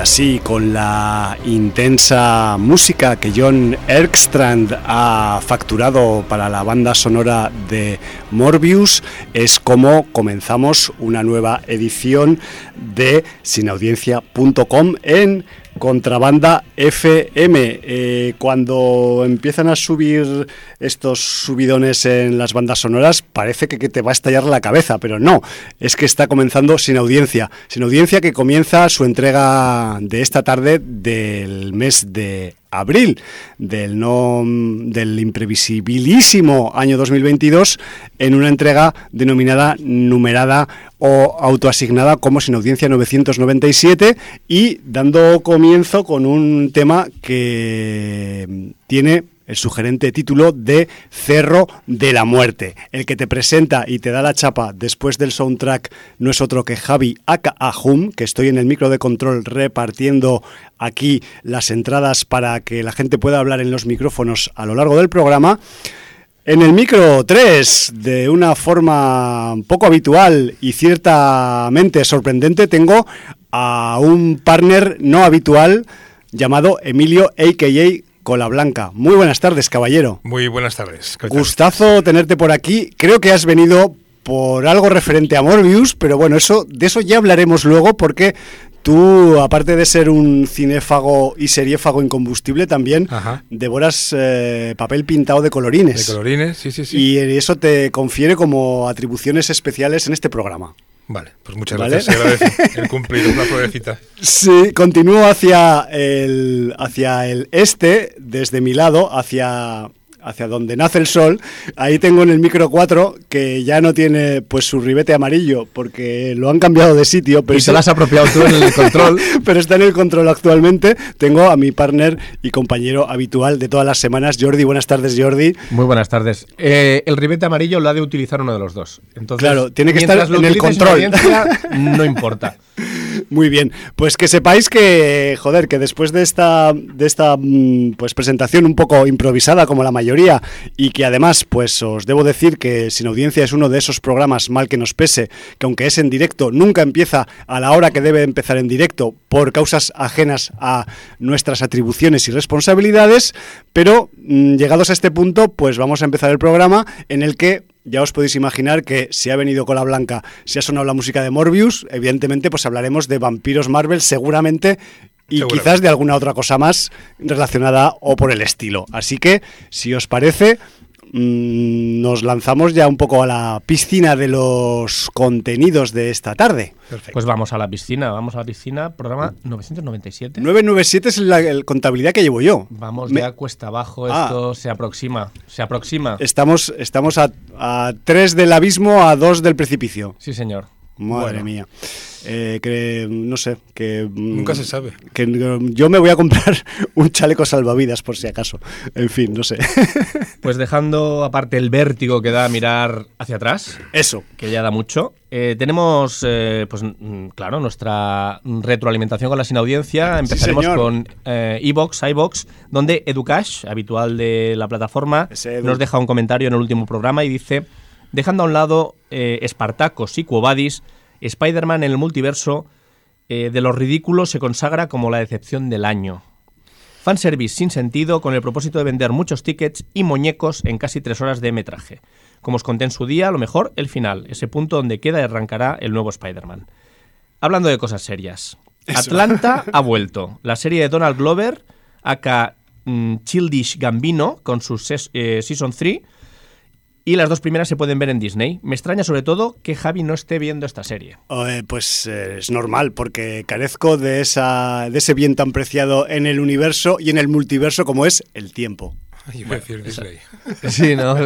Así, con la intensa música que John Erkstrand ha facturado para la banda sonora de Morbius, es como comenzamos una nueva edición de sinaudiencia.com en Contrabanda FM. Eh, cuando empiezan a subir estos subidones en las bandas sonoras, parece que, que, te va a estallar la cabeza, pero no, es que está comenzando sin audiencia. Sin audiencia que comienza su entrega de esta tarde del mes de abril del, no, del imprevisibilísimo año 2022 en una entrega denominada numerada o autoasignada como sin audiencia 997 y dando comienzo con un tema que tiene el sugerente título de Cerro de la Muerte. El que te presenta y te da la chapa después del soundtrack no es otro que Javi Aka Ahum, que estoy en el micro de control repartiendo aquí las entradas para que la gente pueda hablar en los micrófonos a lo largo del programa. En el micro 3, de una forma poco habitual y ciertamente sorprendente, tengo a un partner no habitual llamado Emilio, a.k.a. Cola Blanca. Muy buenas tardes, caballero. Muy buenas tardes. Gustazo tenerte por aquí. Creo que has venido por algo referente a Morbius, pero bueno, eso de eso ya hablaremos luego porque tú, aparte de ser un cinéfago y seriéfago incombustible, también Ajá. devoras eh, papel pintado de colorines. De colorines, sí, sí, sí. Y eso te confiere como atribuciones especiales en este programa. Vale, pues muchas ¿Vale? gracias. el cumplido, una pruebecita. Sí, continúo hacia el, hacia el este, desde mi lado, hacia hacia donde nace el sol, ahí tengo en el micro 4 que ya no tiene pues su ribete amarillo porque lo han cambiado de sitio. Pero y se lo has apropiado tú en el control. pero está en el control actualmente. Tengo a mi partner y compañero habitual de todas las semanas, Jordi. Buenas tardes, Jordi. Muy buenas tardes. Eh, el ribete amarillo lo ha de utilizar uno de los dos. Entonces, claro, tiene que estar en el control. no importa. Muy bien, pues que sepáis que, joder, que después de esta, de esta mm, pues, presentación un poco improvisada como la mayoría y que además pues os debo decir que Sin Audiencia es uno de esos programas mal que nos pese, que aunque es en directo nunca empieza a la hora que debe empezar en directo por causas ajenas a nuestras atribuciones y responsabilidades, pero mm, llegados a este punto pues vamos a empezar el programa en el que ya os podéis imaginar que si ha venido Cola Blanca, si ha sonado la música de Morbius, evidentemente pues hablaremos de vampiros Marvel seguramente y quizás de alguna otra cosa más relacionada o por el estilo. Así que, si os parece, mmm, nos lanzamos ya un poco a la piscina de los contenidos de esta tarde. Perfecto. Pues vamos a la piscina, vamos a la piscina, programa 997. 997 es la, la contabilidad que llevo yo. Vamos Me... ya cuesta abajo, esto ah. se aproxima, se aproxima. Estamos, estamos a, a 3 del abismo, a 2 del precipicio. Sí, señor. Madre bueno. mía. Eh, que no sé, que nunca se sabe. Que yo me voy a comprar un chaleco salvavidas por si acaso. En fin, no sé. Pues dejando aparte el vértigo que da a mirar hacia atrás, eso, que ya da mucho. Eh, tenemos, eh, pues claro, nuestra retroalimentación con la sin audiencia. Empezaremos sí, con Evox, eh, iBox, donde Educash, habitual de la plataforma, nos deja un comentario en el último programa y dice, dejando a un lado Espartacos y Cuobadis, Spider-Man en el multiverso eh, de los ridículos se consagra como la decepción del año. Fanservice sin sentido con el propósito de vender muchos tickets y muñecos en casi tres horas de metraje. Como os conté en su día, a lo mejor el final, ese punto donde queda y arrancará el nuevo Spider-Man. Hablando de cosas serias. Eso. Atlanta ha vuelto. La serie de Donald Glover, acá mm, Childish Gambino, con su eh, Season 3, y las dos primeras se pueden ver en Disney. Me extraña sobre todo que Javi no esté viendo esta serie. Eh, pues eh, es normal, porque carezco de, esa, de ese bien tan preciado en el universo y en el multiverso como es el tiempo. Yo bueno, decir Disney. Sí, no,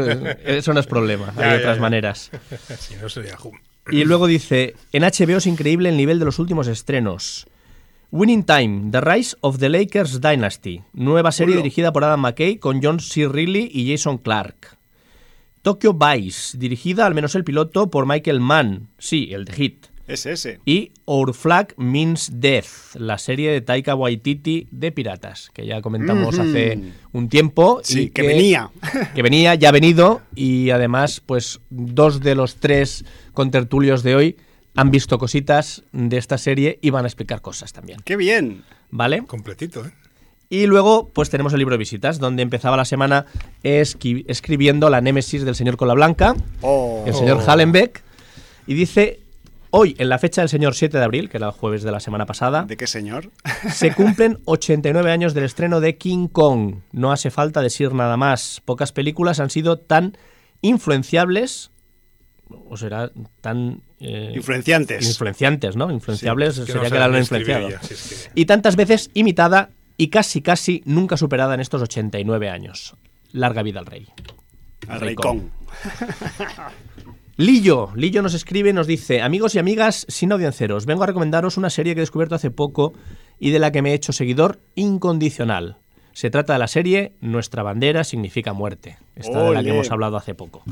eso no es problema, Ya, hay ya, otras ya. maneras. Si no sería Hum. Y luego dice, en HBO es increíble el nivel de los últimos estrenos. Winning Time, The Rise of the Lakers Dynasty, nueva serie dirigida por Adam McKay con John C. Reilly y Jason Clark. Tokyo Vice, dirigida al menos el piloto por Michael Mann, sí, el de Hit. Es ese. Y Our Flag Means Death, la serie de Taika Waititi de piratas, que ya comentamos hace un tiempo. Sí, y que venía. Que venía, ya ha venido, y además, pues dos de los tres contertulios de hoy han visto cositas de esta serie y van a explicar cosas también. ¡Qué bien! ¿Vale? Completito, ¿eh? Y luego, pues tenemos el libro de visitas, donde empezaba la semana esqui- escribiendo la némesis del señor Cola Blanca, Oh. el señor Hallenbeck, y dice, hoy, en la fecha del señor 7 de abril, que era el jueves de la semana pasada, ¿De qué señor? se cumplen 89 años del estreno de King Kong. No hace falta decir nada más. Pocas películas han sido tan influenciables, o será tan... eh, Influenciantes. influenciantes, ¿no? Influenciables Sí, que sería no influenciado. ya, si es que- Y tantas veces imitada y casi casi nunca superada en estos 89 años. Larga vida al rey. Al Rey Kong. Lillo, Lillo nos escribe y nos dice, amigos y amigas sin audienciaros, vengo a recomendaros una serie que he descubierto hace poco y de la que me he hecho seguidor incondicional. Se trata de la serie Nuestra bandera significa muerte, esta de la que hemos hablado hace poco.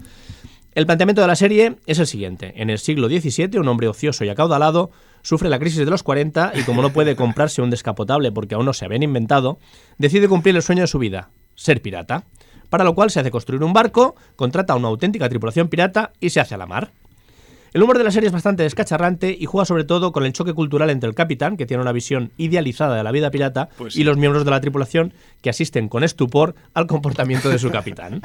El planteamiento de la serie es el siguiente. En el siglo XVII, un hombre ocioso y acaudalado sufre la crisis de los 40 y como no puede comprarse un descapotable porque aún no se habían inventado, decide cumplir el sueño de su vida, ser pirata. Para lo cual se hace construir un barco, contrata a una auténtica tripulación pirata y se hace a la mar. El humor de la serie es bastante descacharrante y juega sobre todo con el choque cultural entre el capitán, que tiene una visión idealizada de la vida pirata, Pues y los miembros de la tripulación, que asisten con estupor al comportamiento de su capitán.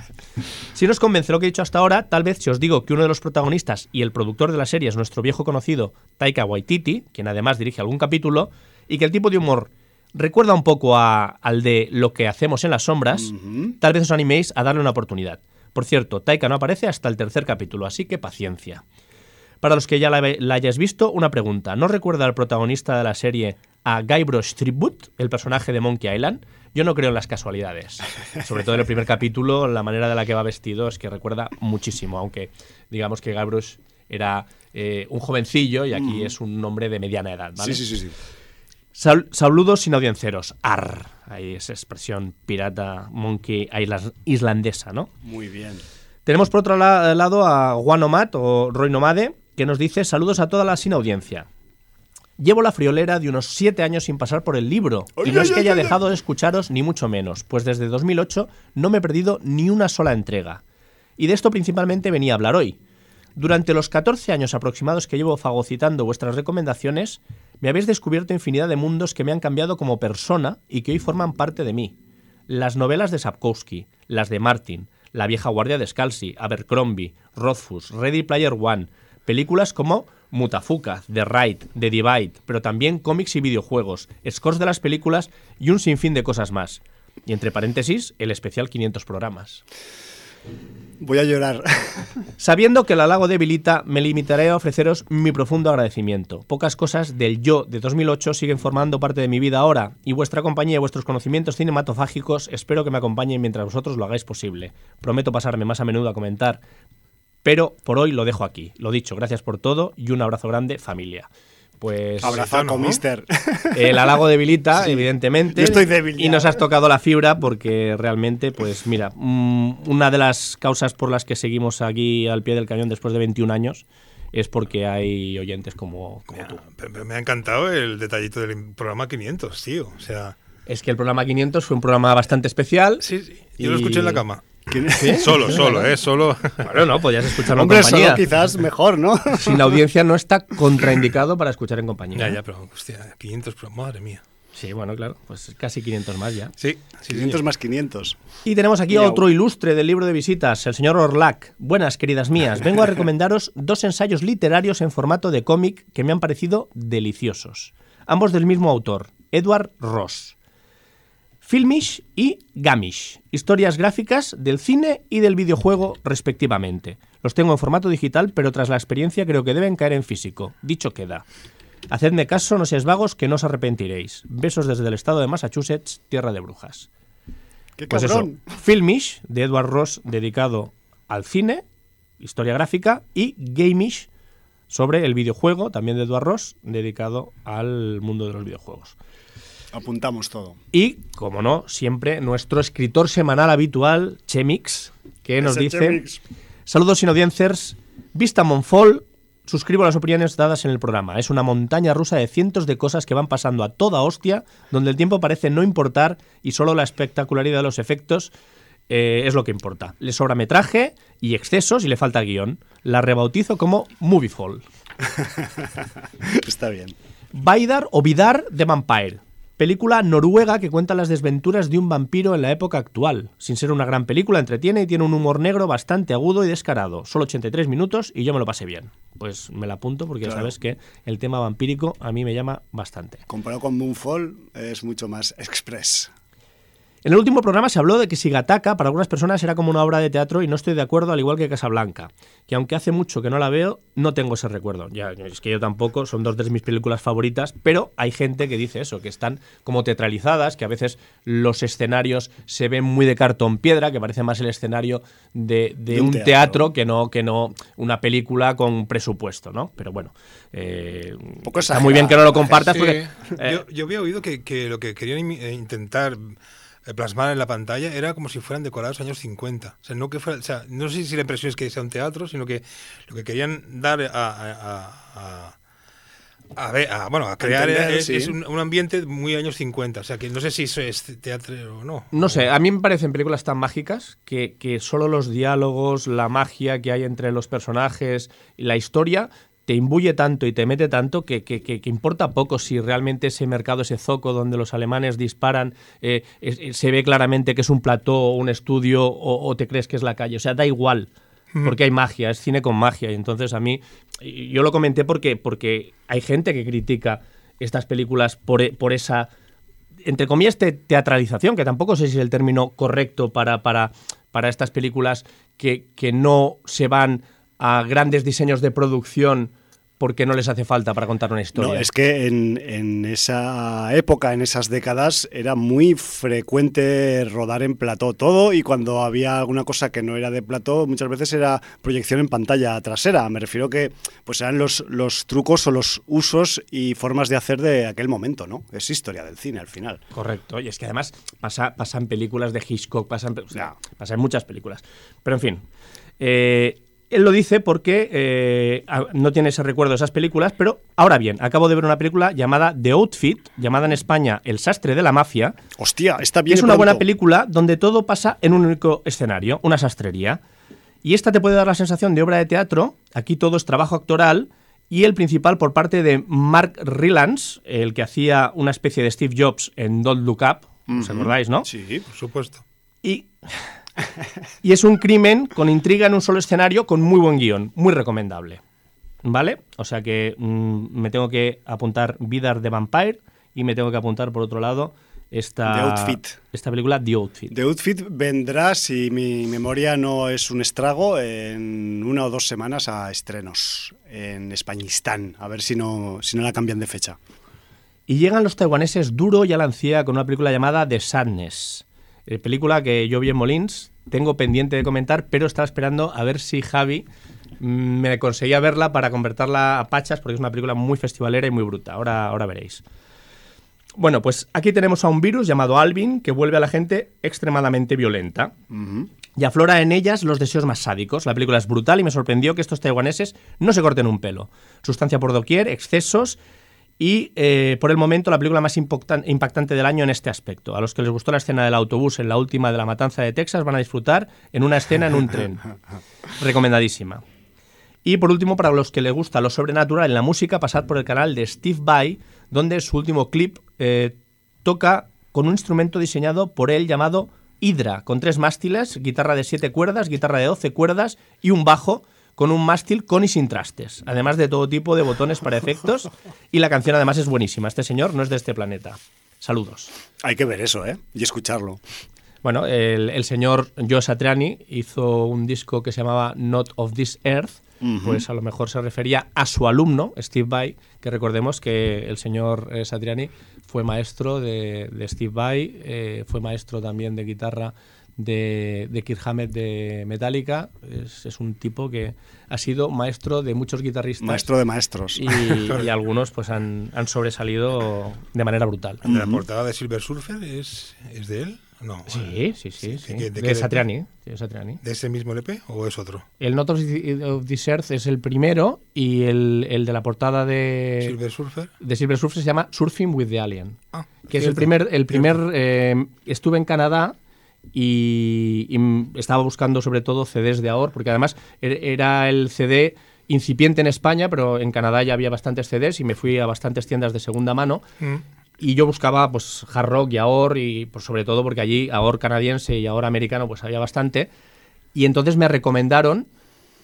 Si nos convence lo que he dicho hasta ahora, tal vez si os digo que uno de los protagonistas y el productor de la serie es nuestro viejo conocido Taika Waititi, quien además dirige algún capítulo, y que el tipo de humor recuerda un poco a- al de lo que hacemos en las sombras, tal vez os animéis a darle una oportunidad. Por cierto, Taika no aparece hasta el tercer capítulo, así que paciencia. Para los que ya la, la hayáis visto, una pregunta. ¿No recuerda al protagonista de la serie a Guybrush Threepwood, el personaje de Monkey Island? Yo no creo en las casualidades. Sobre todo en el primer capítulo, la manera de la que va vestido es que recuerda muchísimo, aunque digamos que Guybrush era eh, un jovencillo y aquí es un hombre de mediana edad, ¿vale? Sí, sí, sí, sí. Sal- saludos sin audienciaros. Ar. Ahí esa expresión pirata monkey islandesa, ¿no? Muy bien. Tenemos por otro la- lado a Juan Omat o Roy Nomade, que nos dice saludos a toda la sin audiencia. Llevo la friolera de unos siete años sin pasar por el libro. Y no es que haya dejado de escucharos, ni mucho menos, pues desde 2008 no me he perdido ni una sola entrega. Y de esto principalmente venía a hablar hoy. Durante los 14 años aproximados que llevo fagocitando vuestras recomendaciones, me habéis descubierto infinidad de mundos que me han cambiado como persona y que hoy forman parte de mí. Las novelas de Sapkowski, las de Martin, La vieja guardia de Scalzi, Abercrombie, Rothfuss, Ready Player One, películas como Mutafuka, The Raid, The Divide, pero también cómics y videojuegos, scores de las películas y un sinfín de cosas más. Y entre paréntesis, el especial 500 programas. Voy a llorar. Sabiendo que el halago debilita, me limitaré a ofreceros mi profundo agradecimiento. Pocas cosas del yo de 2008 siguen formando parte de mi vida ahora, y vuestra compañía y vuestros conocimientos cinematográficos espero que me acompañen mientras vosotros lo hagáis posible. Prometo pasarme más a menudo a comentar, pero por hoy lo dejo aquí. Lo dicho, gracias por todo y un abrazo grande, familia. Pues Abrazaco, ¿no? mister. el halago debilita, evidentemente. Yo estoy débil Y nos has tocado la fibra porque realmente, pues mira, mm, una de las causas por las que seguimos aquí al pie del cañón después de 21 años es porque hay oyentes como, como tú. Pero- pero Me ha encantado el detallito del programa 500, tío. O sea, Es que el programa 500 fue un programa bastante especial. sí, sí. Yo Y- lo escuché en la cama. Solo, solo, ¿eh? Solo. Bueno, no, podías escucharlo Hombre, en solo compañía. quizás mejor, ¿no? Sin la audiencia no está contraindicado para escuchar en compañía. ya, ya, pero, hostia, 500 programas, madre mía. Sí, bueno, claro, pues casi 500 más ya. Sí, sí, 500 más 500. Y tenemos aquí a otro ilustre del libro de visitas, el señor Orlac. Buenas, queridas mías. Vengo a recomendaros dos ensayos literarios en formato de cómic que me han parecido deliciosos. Ambos del mismo autor, Edward Ross. Filmish y Gamish, historias gráficas del cine y del videojuego respectivamente. Los tengo en formato digital, pero tras la experiencia creo que deben caer en físico. Dicho queda. Hacedme caso, no seáis vagos, que no os arrepentiréis. Besos desde el estado de Massachusetts, tierra de brujas. ¡Qué Pues eso, cabrón! Filmish, de Edward Ross, dedicado al cine, historia gráfica, y Gamish, sobre el videojuego, también de Edward Ross, dedicado al mundo de los videojuegos. Apuntamos todo. Y, como no, siempre nuestro escritor semanal habitual, Chemix, que nos dice... Chemix. Saludos sin audiencers. Vista Monfol, suscribo las opiniones dadas en el programa. Es una montaña rusa de cientos de cosas que van pasando a toda hostia, donde el tiempo parece no importar y solo la espectacularidad de los efectos eh, es lo que importa. Le sobra metraje y excesos y le falta guion. La rebautizo como Moviefall. Está bien. Vaidar o Vidar de Vampire. Película noruega que cuenta las desventuras de un vampiro en la época actual. Sin ser una gran película, entretiene y tiene un humor negro bastante agudo y descarado. Solo 83 minutos y yo me lo pasé bien. Pues me la apunto porque Claro. sabes que el tema vampírico a mí me llama bastante. Comparado con Moonfall, es mucho más express. En el último programa se habló de que Sigataka para algunas personas era como una obra de teatro y no estoy de acuerdo, al igual que Casablanca. Que aunque hace mucho que no la veo, no tengo ese recuerdo. Ya, es que yo tampoco, son dos de mis películas favoritas, pero hay gente que dice eso, que están como teatralizadas, que a veces los escenarios se ven muy de cartón piedra, que parece más el escenario de, de De un un, teatro. teatro, que, no, que no una película con presupuesto, ¿no? Pero bueno, eh, poco está muy bien que no lo compartas Sí. porque... eh, yo, yo había oído que, que lo que querían eh, intentar plasmar en la pantalla era como si fueran decorados años 50. O sea, no, que fuera, o sea, no sé si la impresión es que sea un teatro, sino que lo que querían dar a... a, a- a- a ver, a- bueno, a crear entender, es, sí. es un, un ambiente muy años 50. O sea, que no sé si eso es teatro o no. No sé, a mí me parecen películas tan mágicas que, que solo los diálogos, la magia que hay entre los personajes y la historia te imbuye tanto y te mete tanto que, que- que- que importa poco si realmente ese mercado, ese zoco donde los alemanes disparan, eh, es- es- se ve claramente que es un plató o un estudio o, o te crees que es la calle. O sea, da igual. Porque hay magia, es cine con magia. Y entonces a mí, yo lo comenté porque, porque hay gente que critica estas películas por, e- por esa entre comillas, te- teatralización, que tampoco sé si es el término correcto para, para, para estas películas que, que no se van a grandes diseños de producción porque no les hace falta para contar una historia. No, es que en, en esa época, en esas décadas, era muy frecuente rodar en plató todo y cuando había alguna cosa que no era de plató, muchas veces era proyección en pantalla trasera. Me refiero que pues eran los, los trucos o los usos y formas de hacer de aquel momento, ¿no? Es historia del cine al final. Correcto, y es que además pasa, pasa en películas de Hitchcock, pasa en, o sea, Ya. pasa en muchas películas. Pero en fin, eh, él lo dice porque eh, no tiene ese recuerdo de esas películas, pero ahora bien, acabo de ver una película llamada The Outfit, llamada en España El sastre de la mafia, Hostia, está bien. es una buena película donde todo pasa en un único escenario, una sastrería. Y esta te puede dar la sensación de obra de teatro, aquí todo es trabajo actoral, y el principal por parte de Mark Rylance, el que hacía una especie de Steve Jobs en Don't Look Up, ¿os acordáis, no? Sí. Por supuesto. Y, y es un crimen con intriga en un solo escenario con muy buen guion, muy recomendable. ¿Vale? O sea que mm, me tengo que apuntar Vidar de Vampire y me tengo que apuntar por otro lado esta, The Outfit. esta película The Outfit. The Outfit vendrá, si mi memoria no es un estrago, en una o dos semanas a estrenos en Españistán. A ver si no, si no la cambian de fecha. Y llegan los taiwaneses duro y a la con una película llamada The Sadness. Eh, película que yo vi en Molins, tengo pendiente de comentar, pero estaba esperando a ver si Javi mm, me conseguía verla para convertirla a pachas, porque es una película muy festivalera y muy bruta. Ahora, ahora veréis. Bueno, pues aquí tenemos a un virus llamado Alvin que vuelve a la gente extremadamente violenta. Y aflora en ellas los deseos más sádicos. La película es brutal y me sorprendió que estos taiwaneses no se corten un pelo. Sustancia por doquier, excesos y eh, por el momento la película más impactan- impactante del año en este aspecto. A los que les gustó la escena del autobús en la última de la matanza de Texas van a disfrutar en una escena en un tren. Recomendadísima. Y por último, para los que les gusta lo sobrenatural en la música, pasad por el canal de Steve Vai, donde su último clip eh, toca con un instrumento diseñado por él llamado Hydra, con tres mástiles, guitarra de siete cuerdas, guitarra de 12 cuerdas y un bajo con un mástil con y sin trastes, además de todo tipo de botones para efectos. Y la canción además es buenísima. Este señor no es de este planeta. Saludos. Hay que ver eso, ¿eh? Y escucharlo. Bueno, el, el señor Joe Satriani hizo un disco que se llamaba Not of This Earth, pues a lo mejor se refería a su alumno, Steve Vai, que recordemos que el señor eh, Satriani fue maestro de, de Steve Vai, eh, fue maestro también de guitarra de, de Kirk Hammett de Metallica, es, es un tipo que ha sido maestro de muchos guitarristas. Maestro de maestros. Y, y algunos pues han, han sobresalido de manera brutal. ¿De la portada de Silver Surfer es, es de él? No. Sí, sí, sí. sí. ¿De qué- de De, Satriani. de Satriani. ¿De ese mismo LP o es otro? El Not of the, of This Earth es el primero y el, el de la portada de Silver Surfer. de Silver Surfer se llama Surfing with the Alien, Ah, que es el primer, el primer eh, estuve en Canadá y, estaba buscando sobre todo CDs de AOR, porque además er- era el CD incipiente en España, pero en Canadá ya había bastantes CDs y me fui a bastantes tiendas de segunda mano Mm. y yo buscaba pues hard rock y AOR y pues sobre todo porque allí AOR canadiense y AOR americano pues había bastante y entonces me recomendaron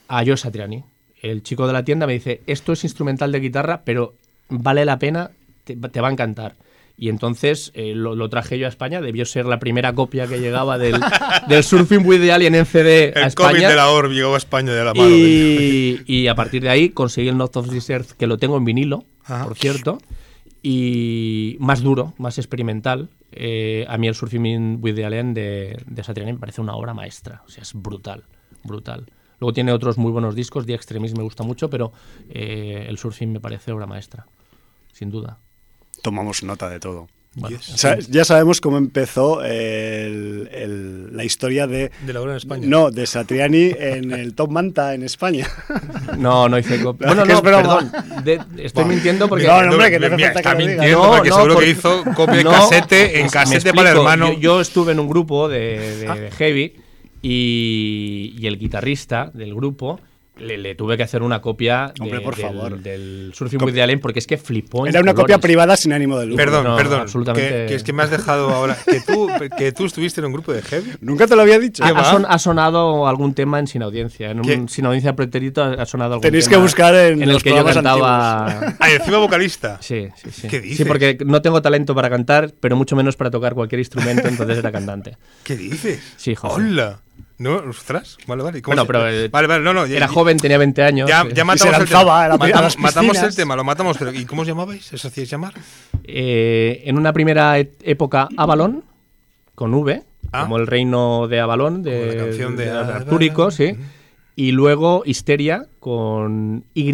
a Joe Satriani. El chico de la tienda me dice, esto es instrumental de guitarra, pero vale la pena, te, te va a encantar. Y entonces eh, lo, lo traje yo a España, debió ser la primera copia que llegaba del, del Surfing with the Alien en CD a El cómic España. de la ORB llegó a España de la mano. Y, y a partir de ahí conseguí el North of this Earth, que lo tengo en vinilo, Ajá. por cierto, y más duro, más experimental. Eh, a mí el Surfing with the Alien de, de Satriani me parece una obra maestra, o sea, es brutal, brutal. Luego tiene otros muy buenos discos, The Extremis me gusta mucho, pero eh, el Surfing me parece obra maestra, sin duda. Tomamos nota de todo. Bueno, Yes. O sea, ya sabemos cómo empezó el- el- la historia de... De la obra en España. No, de Satriani en el Top Manta en España. No, no hice copia. Bueno, no, perdón. de- estoy mintiendo porque... No, no, hombre, que no hace falta está mintiendo porque no, seguro porque- que hizo copia de casete en me casete para el hermano. Yo, yo estuve en un grupo de, de- Ah. de heavy y, y el guitarrista del grupo le, le tuve que hacer una copia de- Hombre, por del, favor. del Surfing Cop- with the Alien porque es que flipó. en Era una copia colores. privada sin ánimo de lucro. Perdón, No, perdón. absolutamente. Que, que es que me has dejado ahora. Que tú, que tú estuviste en un grupo de heavy. Nunca te lo había dicho. Ha, son- ha sonado algún tema en Sin Audiencia. En ¿Qué? un Sin Audiencia Pretérito ha ha sonado algún Tenéis tema que buscar en el los que yo cantaba. Ah, encima vocalista. Sí, sí, sí. ¿Qué Sí, dices? porque no tengo talento para cantar, pero mucho menos para tocar cualquier instrumento, entonces era cantante. ¿Qué dices? Sí, José. Hola. No, ostras. Vale, vale. ¿Y cómo Bueno, pero, eh, Vale, vale, no, no. ya- Era joven, tenía 20 años. Ya, sí. ya matamos se el lanzaba a la- tema. a Matamos, las matamos el piscinas. tema, lo matamos. Pero ¿Y cómo os llamabais? ¿Eso hacíais llamar? Eh, en una primera e- época, Avalon, con V, Ah. como el reino de Avalon, de, la canción de Avalon. Artúrico, sí. Y luego Histeria, con Y,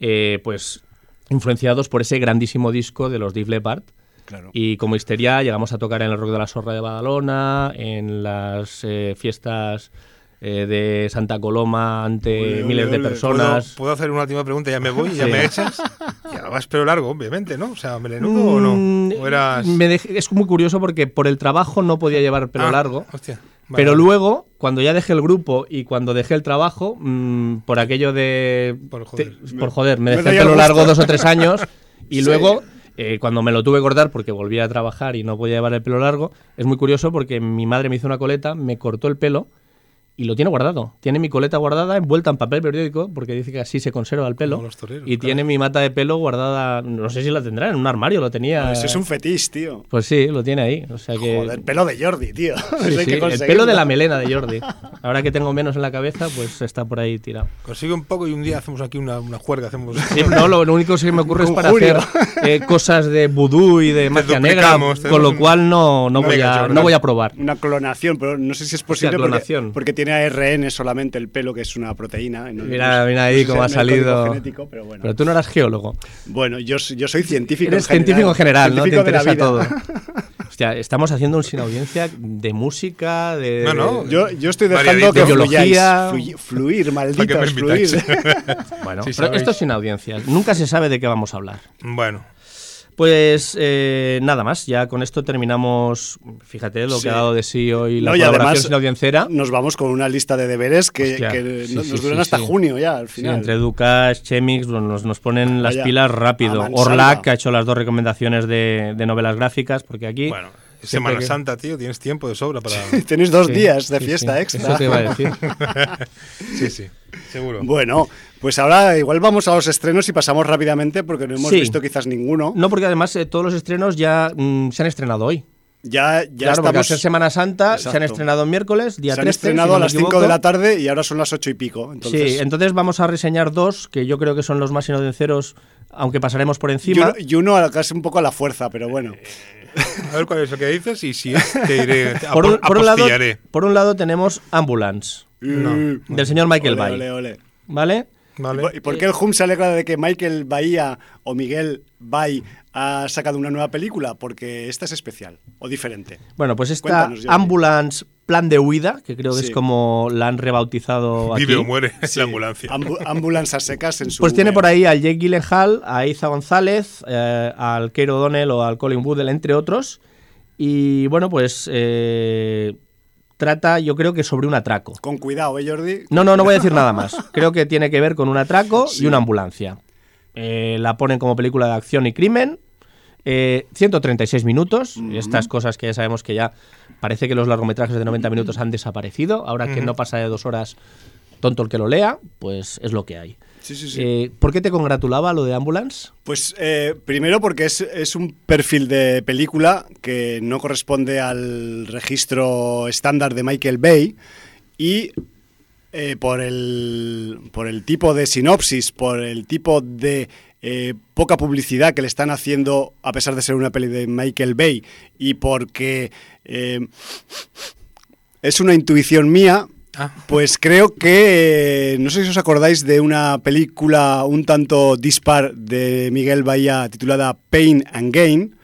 eh, pues influenciados por ese grandísimo disco de los Dave Leppard. Claro. Y como Histeria llegamos a tocar en el Rock de la Sorra de Badalona, en las eh, fiestas eh, de Santa Coloma ante Ole, ole, miles de personas. ¿Puedo, puedo hacer una última pregunta? Ya me voy, ya Sí. me echas. Ya vas pelo largo, obviamente, ¿no? O sea, melenudo o no. Mm, ¿O eras... me dej- es muy curioso porque por el trabajo no podía llevar pelo Ah, largo. Hostia. Vale, Pero luego, cuando ya dejé el grupo y cuando dejé el trabajo, mm, por aquello de... Por joder. te- por joder, me Me dejé el pelo gusto. largo dos o tres años y Sí. luego, eh, cuando me lo tuve que cortar porque volví a trabajar y no podía llevar el pelo largo, es muy curioso porque mi madre me hizo una coleta, me cortó el pelo y lo tiene guardado. Tiene mi coleta guardada envuelta en papel periódico porque dice que así se conserva el pelo. Como los toreros, y claro. tiene mi mata de pelo guardada, no sé si la tendrá, en un armario lo tenía. Ese es un fetiche, tío. Pues sí, lo tiene ahí. O sea que... Joder, pelo de Jordi, tío. Sí, Eso hay sí, que el pelo de la melena de Jordi. Ahora que tengo menos en la cabeza, pues está por ahí tirado. Consigue un poco y un día hacemos aquí una, una juerga. Hacemos... Sí, no, lo, lo único que se me ocurre es para hacer eh, cosas de vudú y de magia negra, con lo cual no, no, voy a, no voy a probar. Una clonación, pero no sé si es posible porque, clonación. porque tiene ARN solamente el pelo, que es una proteína. no- Mira, no sé- mira ahí no sé cómo ha salido. genético, pero bueno. Pero tú no eras geólogo. Bueno, yo, yo soy científico Eres en general. científico en general, ¿no? Te Científico de la interesa vida. todo. Hostia, estamos haciendo un sin audiencia de música, de... No, no. Yo, yo estoy dejando que De biología. fluyáis. Fluir, ¿Para qué me malditos, fluir. Bueno, Sí, pero esto es sin audiencia. Nunca se sabe de qué vamos a hablar. bueno, Pues eh, nada más, ya con esto terminamos, fíjate lo Sí. que ha dado de sí hoy la No, colaboración sin audiencera. Nos vamos con una lista de deberes que, Hostia, que sí, no- sí, nos sí, duran hasta junio ya, al final. entre Ducas, Chemix, nos, nos ponen las Vaya, pilas rápido. Orlac, que ha hecho las dos recomendaciones de, de novelas gráficas, porque aquí... bueno. Semana que- Santa, tío. Tienes tiempo de sobra para... Tenéis dos Sí, días de sí, fiesta sí, extra. Eso te iba a decir. sí, sí. Seguro. Bueno, pues ahora igual vamos a los estrenos y pasamos rápidamente porque no hemos Sí. visto quizás ninguno. No, porque además eh, todos los estrenos ya mm, se han estrenado hoy. Ya, ya claro, porque al estamos. ser Semana Santa se han estrenado en miércoles, día se han 13, estrenado si no a las 5 de equivoco. la tarde y ahora son las 8 y pico. Entonces, Sí, entonces vamos a reseñar dos, que yo creo que son los más inaudenceros, aunque pasaremos por y, encima. uno, y uno a- casi un poco a la fuerza, pero bueno. A ver cuál es lo que dices y si es, te iré. por, un, por un lado, por un lado tenemos Ambulance, Mm, del señor Michael ole, Bay. ole, ole. ¿Vale? Vale. ¿Y por- ¿Y por qué el Hum se alegra de que Michael Bahía o Miguel Bay ha sacado una nueva película? Porque esta es especial o diferente. Bueno, pues esta. Ambulance Plan de Huida, que creo que Sí. es como la han rebautizado aquí. Vive o muere Sí, la ambulancia. ambu- ambulancias secas en su. Pues tiene por ahí al Jake Gyllenhaal, a Isa González, eh, al Keiro O'Donnell o al Colin Woodell, entre otros. Y bueno, pues eh, trata, yo creo que sobre un atraco. Con cuidado, ¿eh, Jordi? No, no, no voy a decir nada más. Creo que tiene que ver con un atraco y una ambulancia. Eh, la ponen como película de acción y crimen. Eh, 136 minutos. Estas cosas que ya sabemos que ya parece que los largometrajes de 90 minutos han desaparecido. Ahora que no pasa de dos horas, tonto el que lo lea, pues es lo que hay. Sí, sí, sí. Eh, ¿Por qué te congratulaba lo de Ambulance? Pues eh, primero porque es, es un perfil de película que no corresponde al registro estándar de Michael Bay y eh, por, el, por el tipo de sinopsis, por el tipo de eh, poca publicidad que le están haciendo a pesar de ser una peli de Michael Bay y porque eh, es una intuición mía, Ah. pues creo que, eh, no sé si os acordáis de una película un tanto dispar de Miguel Bahía titulada Pain and Gain.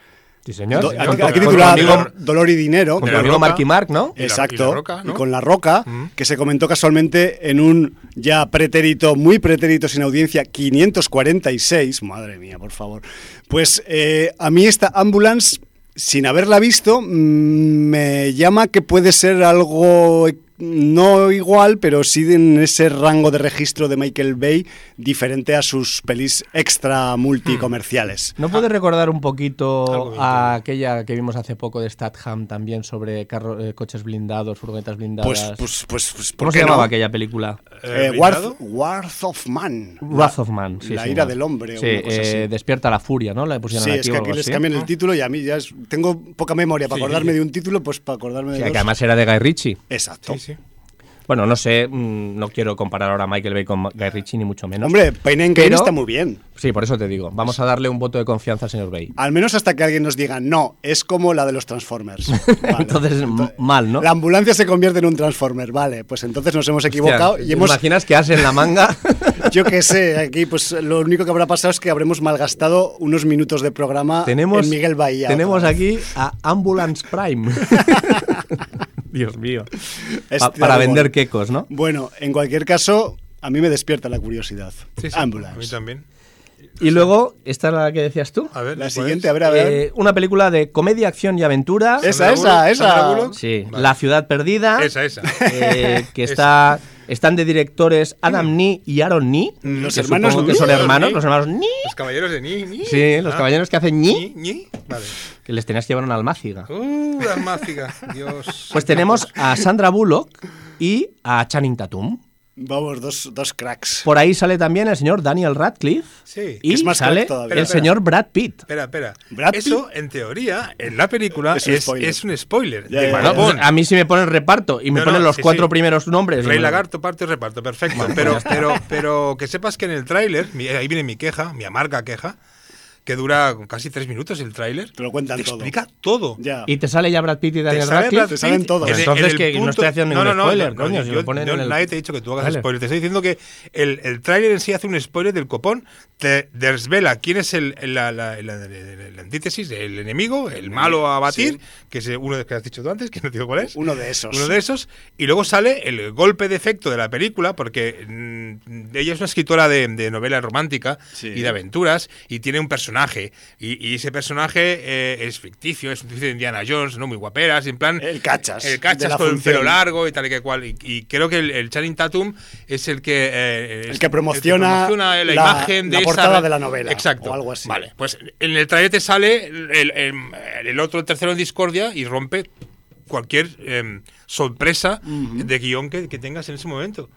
Sí, señor. Do- Sí, aquí titulada Dolor, Dolor y Dinero. con la amigo Roca. Marky Mark, ¿no? Y la- Exacto. y la Roca, ¿no? y con La Roca, Mm. que se comentó casualmente en un ya pretérito, muy pretérito sin audiencia, 546. Madre mía, por favor. Pues eh, a mí esta ambulance, sin haberla visto, mm, me llama que puede ser algo no igual, pero sí en ese rango de registro de Michael Bay, diferente a sus pelis extra multicomerciales. ¿No puedes recordar un poquito a aquella que vimos hace poco de Statham también sobre carro- eh, coches blindados, furgonetas blindadas? Pues, pues, pues, pues, ¿por ¿Cómo qué se llamaba no? aquella película? Eh, Eh. Wrath of Man. Wrath of Man. sí, la señor. ira del hombre o Sí, una cosa eh, así. Despierta la furia, ¿no? La pusieron Sí, aquí es que aquí les así. cambian el título y a mí ya es- tengo poca memoria para Sí. acordarme de un título, pues para acordarme de Sí, dos. que además era de Guy Ritchie. Exacto. Bueno, no sé, mm, no quiero comparar ahora a Michael Bay con Guy Ritchie, ni mucho menos. Hombre, Pain and Gain está muy bien. Sí, por eso te digo. Vamos a darle un voto de confianza al señor Bay. Al menos hasta que alguien nos diga, no, es como la de los Transformers. Vale. Entonces, mal, ¿no? La ambulancia se convierte en un Transformer, vale. Pues entonces nos hemos equivocado Hostia, y ¿te hemos, imaginas que has en la manga? yo qué sé, aquí pues lo único que habrá pasado es que habremos malgastado unos minutos de programa tenemos en Miguel Bahía. tenemos aquí a Ambulance Prime. Dios mío. Este Pa- para vender quecos, ¿no? Bueno, en cualquier caso, a mí me despierta la curiosidad. Sí, sí, Ambulance. A mí también. Y luego, ¿esta es la que decías tú? A ver, La ¿cuál siguiente, a ver, a ver. Eh, una película de comedia, acción y aventura. Esa, esa, esa. Sí, Vale. La ciudad perdida. Esa, esa. eh, que Esa. Está están de directores Adam Nee y Aaron Nee. Los que hermanos supongo que Nee. son hermanos, Nee. los hermanos Nee. Los caballeros de Ni. Ni. Sí, los Ah. caballeros que hacen Ñi, Ñi. Vale. que les tenías que llevar una almáciga. Uh, la mágica. Dios. Pues tenemos a Sandra Bullock y a Channing Tatum. Vamos, dos, dos cracks. Por ahí sale también el señor Daniel Radcliffe Sí. y es más crack sale todavía. el Espera, señor Brad Pitt. Espera, espera. ¿Brad Eso, en teoría, en la película Es es, un es, spoiler. un spoiler. Ya, de ya, Bueno, a mí si me ponen reparto y me No, ponen no, los sí, cuatro sí. primeros nombres. Rey Lagarto, parte y reparto, perfecto. pero, pero, pero que sepas que en el tráiler, ahí viene mi queja, mi amarga queja, que dura casi tres minutos el tráiler. Te lo cuentan te todo. explica todo. Ya. Y te sale ya Brad Pitt y Daniel Radcliffe. Te salen todos. entonces en que no estoy haciendo no, ningún no, no, spoiler, no, coño, si yo- lo ponen yo- en el- Nadie te ha dicho que tú hagas Vale. spoiler. Te estoy diciendo que el, el tráiler en sí hace un spoiler del copón, te desvela quién es el, el- la, la- la- la- la- la antítesis, el enemigo, el malo a batir, Sí. que es uno de que has dicho tú antes, que no te digo cuál es. Uno de esos. Uno de esos. Y luego sale el golpe de efecto de la película, porque mm, ella es una escritora de, de novela romántica Sí. y de aventuras, y tiene un personaje. Y, y ese personaje eh, es ficticio, es un ficticio de Indiana Jones, ¿no? Muy guaperas, en plan. El cachas, El cachas con el función. pelo largo y tal y que cual. Y, y creo que el, el Channing Tatum es el que. eh, El es- que promociona promociona la, imagen de la esa- de la novela, Exacto. o algo así. Vale, pues en el trailer te sale el, el- el otro, el tercero en discordia y rompe cualquier em, sorpresa de guion que, que tengas en ese momento.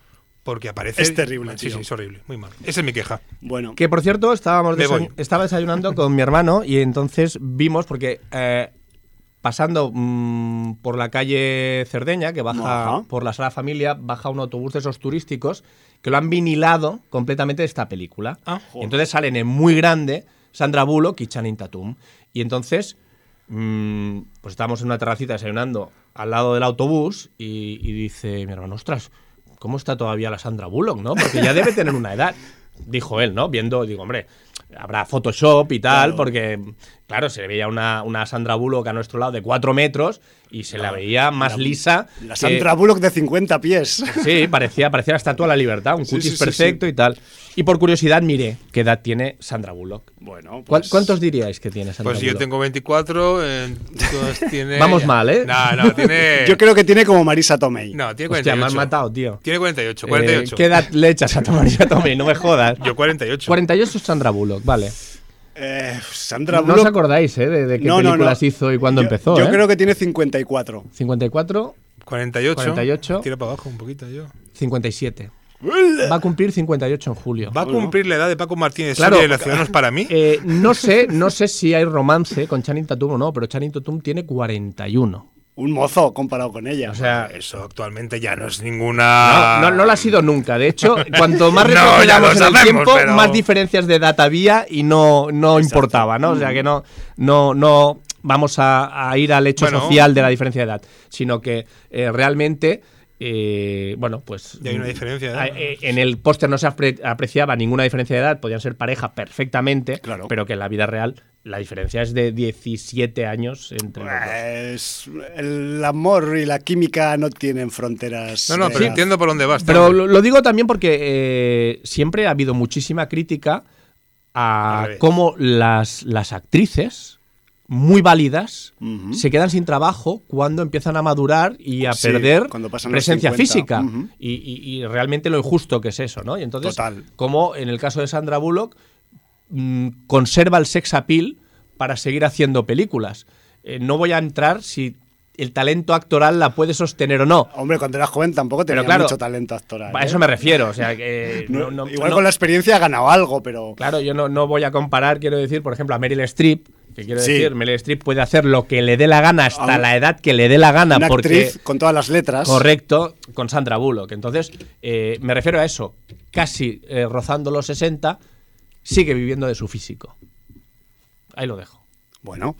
Porque aparece. Es terrible, Sí, tío. sí, es horrible. Muy mal. Esa es mi queja. Bueno, Que por cierto, estábamos Me desa- voy. estaba desayunando con mi hermano y entonces vimos, porque eh, pasando mm, por la calle Cerdeña, que baja Ajá. por la Sala Familia, baja un autobús de esos turísticos que lo han vinilado completamente de esta película. Ah, Y entonces salen en muy grande Sandra Bullock y Channing Tatum. Y entonces, mm, pues estábamos en una terracita desayunando al lado del autobús y, y dice mi hermano, ostras, ¿cómo está todavía la Sandra Bullock, no? Porque ya debe tener una edad. Dijo él, ¿no? Viendo, digo, hombre, habrá Photoshop y tal, Claro. porque claro, se veía una, una Sandra Bullock a nuestro lado de 4 metros y se la veía más lisa. La que- Sandra Bullock de 50 pies. Sí, parecía, parecía la estatua de la libertad, un Sí, cutis sí, sí, perfecto y tal. Y por curiosidad, miré qué edad tiene Sandra Bullock. Bueno, ¿Cuál- pues- ¿Cuántos diríais que tiene Sandra Pues yo Bullock? tengo 24, eh, tú tienes- Vamos mal, ¿eh? No, no, tiene... Yo creo que tiene como Marisa Tomei. No, tiene Hostia, 48. me has matado, tío. Tiene 48, Eh, 48. ¿Qué edad le echas a tomar y a Tommy? No me jodas. Yo 48. 48 es Sandra Bullock, vale. Eh, Sandra No os Bullock. acordáis, ¿eh? De, de qué No, no, películas no. hizo y cuándo Yo- empezó, Yo ¿eh? creo que tiene 54. 54, 48. 48. Tira para abajo un poquito yo. 57. Va a cumplir 58 en julio. Va a cumplir la edad de Paco Martínez Claro. Y la Ciudadanos para mí. Eh, no sé, no sé si hay romance con Channing Tatum o no, pero Channing Tatum tiene 41. Un mozo comparado con ella. O sea, Eso actualmente ya no es ninguna. No, no, no lo ha sido nunca. De hecho, cuanto más No, retrocedamos lo en el tiempo, pero- más diferencias de edad había y no, no importaba, ¿no? O sea que no, no, no vamos a, a ir al hecho Bueno. social de la diferencia de edad, sino que eh, realmente. Eh, bueno, pues. Ya hay una diferencia de edad. eh, En el póster no se apre- apreciaba ninguna diferencia de edad, podían ser pareja perfectamente, Claro. pero que en la vida real la diferencia es de 17 años entre los dos. Pues, el amor y la química no tienen fronteras. No, no, pero edad. entiendo por dónde vas. Pero lo, lo digo también porque eh, siempre ha habido muchísima crítica a revés. cómo las, las actrices, muy válidas, se quedan sin trabajo cuando empiezan a madurar y a Sí, perder cuando pasan los presencia 50. física. Y, y- y realmente lo injusto que es eso, ¿no? Y entonces, Total. como en el caso de Sandra Bullock, mm, conserva el sex appeal para seguir haciendo películas. Eh, no voy a entrar si el talento actoral la puede sostener o no. Hombre, cuando era joven tampoco tenía claro, mucho talento actoral. A ¿eh? eso me refiero, o sea que No- no- no- igual no- con la experiencia ha ganado algo, pero. Claro, yo no, no voy a comparar, quiero decir, por ejemplo, a Meryl Streep, que quiero Sí. decir, Meryl Streep puede hacer lo que le dé la gana hasta la edad que le dé la gana, Una porque actriz con todas las letras. correcto, con Sandra Bullock. Entonces, eh, me refiero a eso, casi eh, rozando los 60, sigue viviendo de su físico. Ahí lo dejo. Bueno.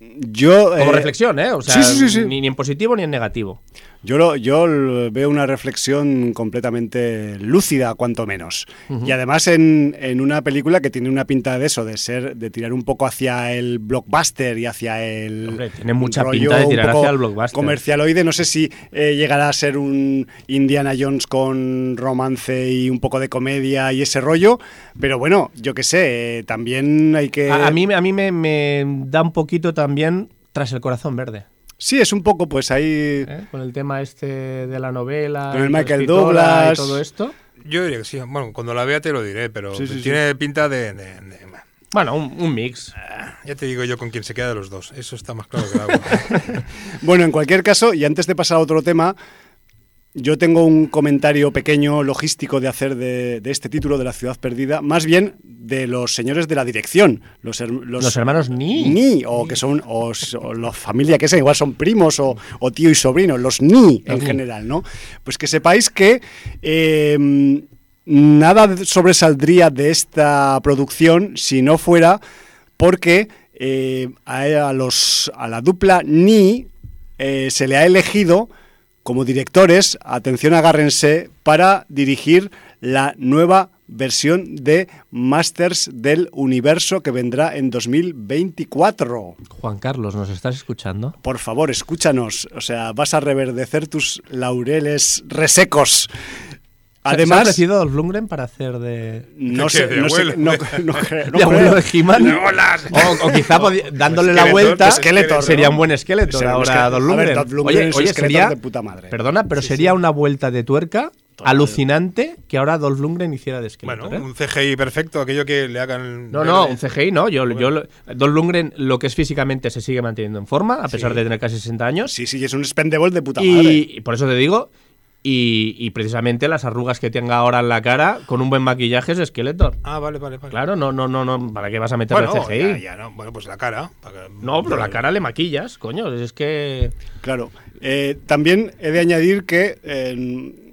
Yo. Como eh, reflexión, ¿eh? O sea, sí, sí, sí, sí. Ni, ni en positivo ni en negativo. Yo, lo- yo veo una reflexión completamente lúcida, cuanto menos. Y además en, en una película que tiene una pinta de eso, de ser, de tirar un poco hacia el blockbuster y hacia el. Hombre, tiene mucha rollo pinta de tirar hacia el blockbuster. Comercialoide, no sé si eh, llegará a ser un Indiana Jones con romance y un poco de comedia y ese rollo, pero bueno, yo qué sé, eh, también hay que. A, a mí, a mí me, me da un poquito también tras el corazón verde. Sí, es un poco, pues ahí. ¿eh? Con el tema este de la novela. Con el Michael Douglas. Y todo esto. Yo diría que sí. Bueno, cuando la vea te lo diré, pero Sí, sí, sí. tiene pinta de, de- de- Bueno, un, un mix. Ya te digo yo con quién se queda de los dos. Eso está más claro que el agua. Bueno, en cualquier caso, y antes de pasar a otro tema, yo tengo un comentario pequeño logístico de hacer de, de este título de La ciudad perdida, más bien de los señores de la dirección, los, her- los, Los hermanos Ni. Ni, o que son, o, o la familia que sea, igual son primos o, o tío y sobrino, los Ni en general, ¿no? Pues que sepáis que eh, nada sobresaldría de esta producción si no fuera porque eh, a, a los, a la dupla Ni eh, se le ha elegido como directores, atención, agárrense, para dirigir la nueva versión de Masters del Universo que vendrá en 2024. Juan Carlos, ¿nos estás escuchando? Por favor, escúchanos. O sea, vas a reverdecer tus laureles resecos. ¿Se ha Además, ofrecido Dolph Lundgren para hacer de. no sé, ¿De no sé, abuelo? no, no cre- no de abuelo de He-Man? ¡No, las- O, o quizá podi- dándole la vuelta Skeletor, sería un buen un ahora. Dolph ver, Lundgren. Dolph Lundgren Oye, oye, sería de puta madre. Perdona, pero sería una vuelta de tuerca alucinante que ahora Dolph Lundgren hiciera de Skeletor. Bueno, ¿eh? un CGI perfecto, aquello que le hagan. No, no, un CGI no. Yo, yo, lo- Dolph Lundgren, lo que es físicamente, se sigue manteniendo en forma, a pesar Sí. de tener casi 60 años. Sí, sí, es un spendable de puta madre. Y, y por eso te digo, y, y precisamente las arrugas que tenga ahora en la cara, con un buen maquillaje, es Skeletor. Ah, vale, vale, vale. Claro, no, no, no, no. ¿Para qué vas a meterle Bueno, CGI? ya, ya, no. Bueno, pues la cara. para que- No, pero la cara le maquillas, coño. Es que. Claro. Eh, también he de añadir que eh,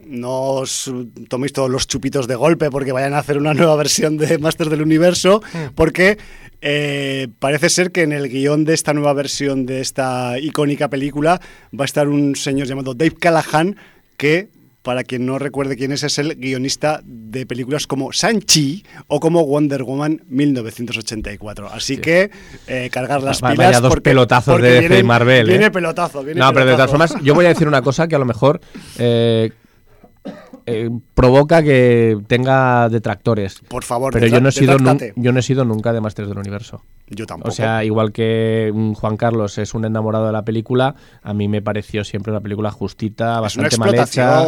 no os toméis todos los chupitos de golpe porque vayan a hacer una nueva versión de Masters del Universo, porque eh, parece ser que en el guion de esta nueva versión de esta icónica película va a estar un señor llamado Dave Callahan que para quien no recuerde quién es, es el guionista de películas como Sanchi o como Wonder Woman 1984. Así que eh, cargar las Va- pilas. vaya dos porque- pelotazos porque de DC y viene- Marvel, ¿eh? Viene pelotazo, viene No, pero de todas formas, yo voy a decir una cosa que a lo mejor eh, eh, provoca que tenga detractores. Por favor, Pero yo no, he sido yo no he sido nunca de Masters del Universo. Yo tampoco. O sea, igual que mm, Juan Carlos es un enamorado de la película, a mí me pareció siempre una película justita, es una bastante mal hecha.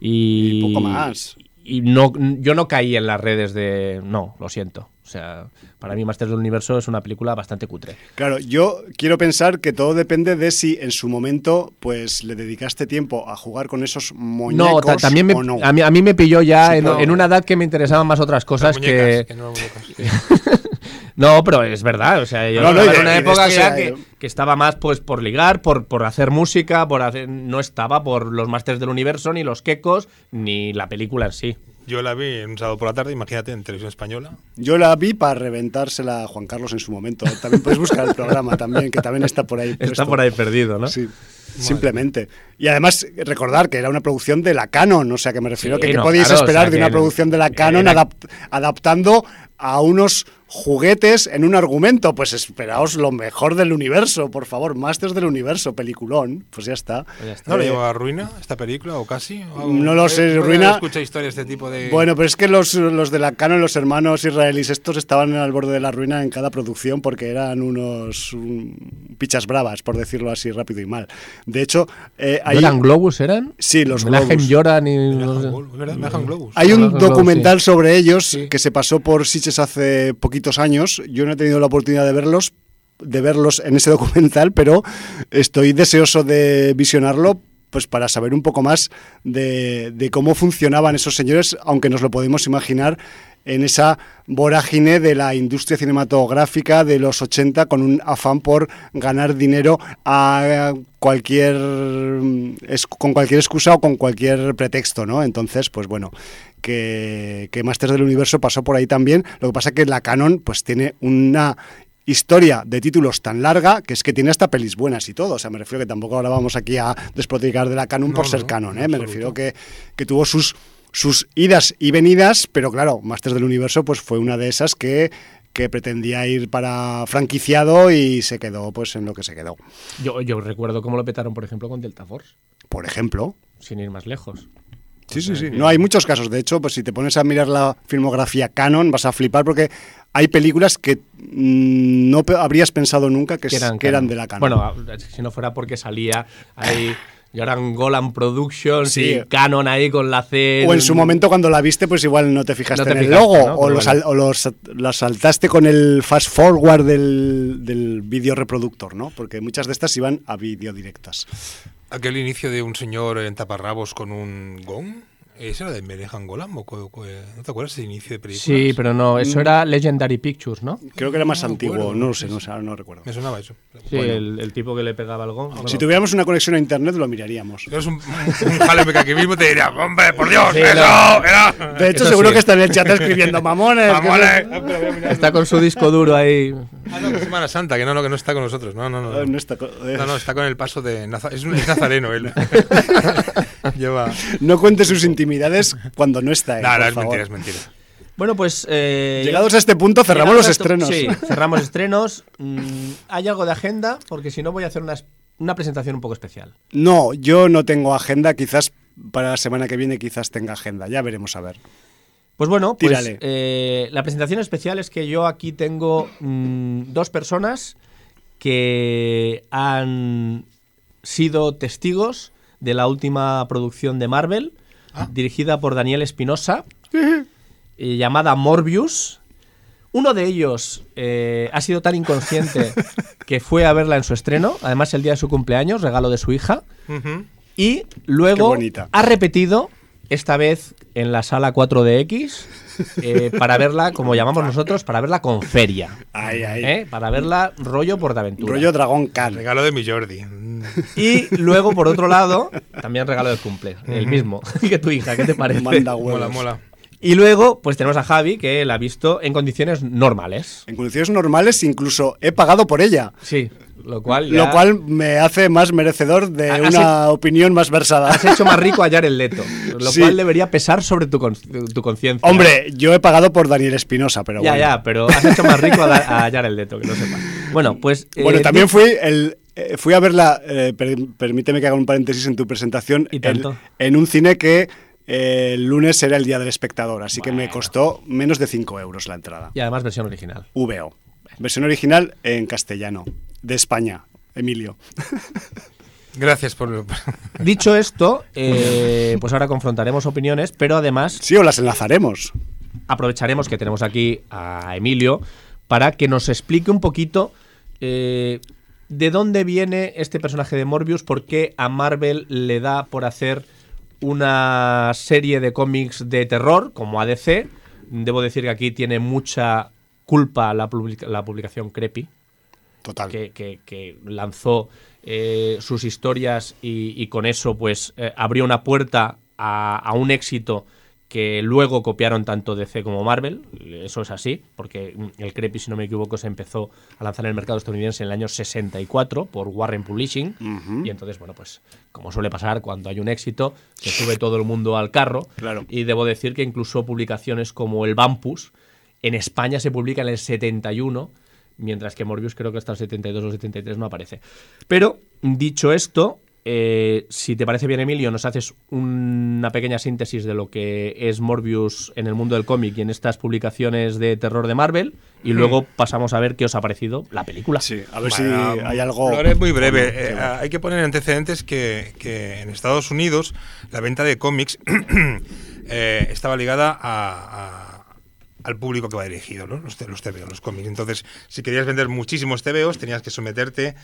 Y, y poco más. Y no, yo no caí en las redes de. No, lo siento. O sea, para mí Masters del Universo es una película bastante cutre. Claro, yo quiero pensar que todo depende de si en su momento pues le dedicaste tiempo a jugar con esos muñecos No, ta- también me, o no. a, mí, a mí me pilló ya en, una edad que me interesaban más otras cosas muñecas, que... no pero es verdad. O sea, yo No, no, estaba y de- en una época que, ya se ha que, ido. que estaba más pues por ligar, por, por hacer música, por hacer. No estaba por los Masters del Universo, ni los quecos, ni la película en sí. Yo la vi en un sábado por la tarde, imagínate, en televisión española. Yo la vi para reventársela a Juan Carlos en su momento. También puedes buscar el programa también, que también está por ahí. Está puesto. por ahí perdido, ¿no? Sí. Simplemente. Y además, recordar que era una producción de la Canon, o sea que me refiero Sí, que ¿qué no, podéis claro, o esperar sea de una producción de la Canon era- adap- adaptando a unos juguetes en un argumento. Pues esperaos lo mejor del universo, por favor, Masters del universo, peliculón. Pues ya está. Pues ya está. ¿No le Eh, llevó a ruina esta película o casi? No lo sé, ¿Por qué ruina- no Escucha historias de este tipo de. Bueno, pero es que los, los de la Canon, los hermanos israelíes, estos estaban al borde de la ruina en cada producción porque eran unos pichas bravas, por decirlo así rápido y mal. De hecho, eh, hay, ¿Eran Globus eran? Sí, los Globus. Joran y. Sé. dejan Globus, hay un Los Globus, documental sobre ellos Sí. que se pasó por Sitges hace poquitos años. Yo no he tenido la oportunidad de verlos, de verlos en ese documental, pero estoy deseoso de visionarlo pues para saber un poco más de, cómo funcionaban esos señores, aunque nos lo podemos imaginar en esa vorágine de la industria cinematográfica de los 80 con un afán por ganar dinero a cualquier con cualquier excusa o con cualquier pretexto, ¿no? Entonces, pues bueno, que, que Masters del Universo pasó por ahí también. Lo que pasa que la Canon pues tiene una historia de títulos tan larga que es que tiene hasta pelis buenas y todo. O sea, me refiero que tampoco ahora vamos aquí a despotricar de la Canon No, por ser no, Canon, ¿eh? Me refiero que, que tuvo sus, sus idas y venidas, pero claro, Masters del Universo pues fue una de esas que que pretendía ir para franquiciado y se quedó pues en lo que se quedó. Yo, yo recuerdo cómo lo petaron, por ejemplo, con Delta Force, Por ejemplo, sin ir más lejos. Sí, sí, sí. No, hay muchos casos. De hecho, pues si te pones a mirar la filmografía canon, vas a flipar porque hay películas que mm, no pe- habrías pensado nunca que, s- que eran, de la canon. Bueno, si no fuera porque salía ahí Joran Golan Productions Sí. y Canon ahí con la C. o en su momento cuando la viste, pues igual no te fijaste No te en el logo ¿no? o, lo, sal- o lo saltaste con el fast forward del, del vídeo reproductor, ¿no? Porque muchas de estas iban a vídeo directas. Aquel inicio de un señor en taparrabos con un gong. ¿Ese era de Merejan Golam? ¿O cu- cu- ¿No te acuerdas ese inicio de película? Sí, pero no, eso era Legendary Pictures, ¿no? Creo que era más No antiguo, acuerdo, no lo no sé, no, sé, ahora no recuerdo. Me sonaba eso. Sí, el, el tipo que le pegaba el gong. Si Bueno, tuviéramos una conexión a internet lo miraríamos. Si eres un, un jale que mismo te diría, hombre, por Dios, Sí, eso, no. era. De hecho, Eso seguro sí. que está en el chat escribiendo mamones. Mamones. no- Ah. Está con su disco duro ahí. Ah, no, Semana Santa, que no, no, que no está con nosotros. No, no, no. Eh, no está co- eh, No, no, está con el paso de. Naza- es, un- es nazareno él. Lleva. No cuente sus intimidades cuando no está él, No, no, es favor. mentira, es mentira. Bueno, pues. eh, Llegados a este punto, cerramos los a esto- estrenos. Sí, cerramos estrenos. Mm, ¿Hay algo de agenda? Porque si no, voy a hacer una, es- una presentación un poco especial. No, yo no tengo agenda. Quizás para la semana que viene quizás tenga agenda. Ya veremos a ver. Pues bueno, pues, Tírale. eh, la presentación especial es que yo aquí tengo mm, dos personas que han sido testigos de la última producción de Marvel, dirigida por Daniel Espinosa, eh, llamada Morbius. Uno de ellos eh, ha sido tan inconsciente que fue a verla en su estreno, además el día de su cumpleaños, regalo de su hija. Y luego ha repetido, esta vez en la sala 4DX, eh, para verla, como llamamos nosotros, para verla con feria. Ay, ay. ¿eh? Para verla rollo Portaventura. Rollo Dragón Khan. Regalo de mi Jordi. Y luego, por otro lado, también regalo de cumple, el mismo que tu hija, ¿qué te parece? Manda huevos. Mola, mola. Y luego, pues tenemos a Javi, que la ha visto en condiciones normales. En condiciones normales, incluso he pagado por ella. Sí, lo cual. ya- Lo cual me hace más merecedor de Has una opinión más versada. Has hecho más rico a Jared Leto. Lo Sí. cual debería pesar sobre tu, con- tu conciencia. Hombre, yo he pagado por Daniel Espinosa, pero Ya, bueno. ya, pero has hecho más rico a, a Jared Leto, que lo sepa. Bueno, pues. eh, Bueno, también fui el eh, fui a verla, eh, per- permíteme que haga un paréntesis en tu presentación, Y el- tanto. en un cine que el lunes era el día del espectador, así que me costó menos de 5 euros la entrada. Y además versión original. VO. Versión original en castellano, de España, Emilio. Gracias por... Dicho esto, eh, pues ahora confrontaremos opiniones, pero además Sí, o las enlazaremos. aprovecharemos que tenemos aquí a Emilio para que nos explique un poquito eh, de dónde viene este personaje de Morbius, por qué a Marvel le da por hacer una serie de cómics de terror como ADC. Debo decir que aquí tiene mucha culpa la, publica- la publicación Creepy, Total. que, que- que lanzó eh, sus historias y, y con eso pues eh, abrió una puerta a, a un éxito que luego copiaron tanto DC como Marvel, eso es así, porque mm, el Creepy, si no me equivoco, se empezó a lanzar en el mercado estadounidense en el año 64 por Warren Publishing, y entonces, bueno, pues como suele pasar cuando hay un éxito, se sube todo el mundo al carro, Claro. y debo decir que incluso publicaciones como el Bampus, en España se publica en el 71, mientras que Morbius creo que hasta el 72 o 73 no aparece. Pero, dicho esto, eh, si te parece bien, Emilio, nos haces una pequeña síntesis de lo que es Morbius en el mundo del cómic y en estas publicaciones de terror de Marvel, y luego pasamos a ver qué os ha parecido la película. Sí, a ver Bueno, si hay algo. Lo haré muy breve. Bueno, Eh, hay que poner en antecedentes que, que en Estados Unidos la venta de cómics eh, estaba ligada a- a- al público que va dirigido, ¿no? los, los TVO, los cómics. Entonces, si querías vender muchísimos TVOs, tenías que someterte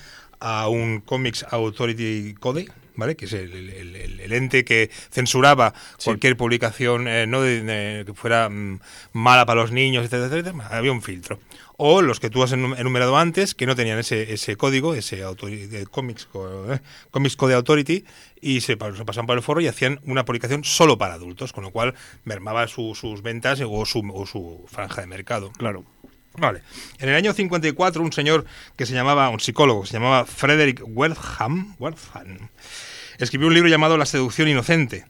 a un Comics Authority Code, ¿vale? que es el, el- el- el ente que censuraba cualquier publicación eh, no de- de- que fuera mm, mala para los niños, etcétera, etcétera. Había un filtro. O los que tú has enum- enumerado antes, que no tenían ese, ese código, ese Comics, Co- eh, Comics Code Authority, y se, se pasaban por el foro y hacían una publicación solo para adultos, con lo cual mermaba su- sus ventas o su, o su franja de mercado. Claro. Vale. En el año 54, un señor que se llamaba, un psicólogo, que se llamaba Frederick Wertham, Wertham, escribió un libro llamado La seducción inocente,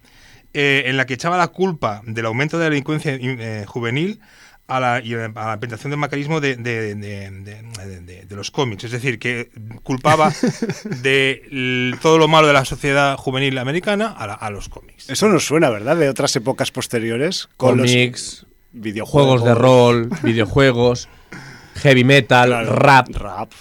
eh, en la que echaba la culpa del aumento de la delincuencia eh, juvenil a la, y a la implementación del mecanismo de, de- de- de- de- de- de los cómics. Es decir, que culpaba de todo lo malo de la sociedad juvenil americana a, la- a los cómics. Eso nos suena, ¿verdad? De otras épocas posteriores. Con los Cómics, videojuegos. juegos de rol, videojuegos, heavy metal, Claro, rap. Rap.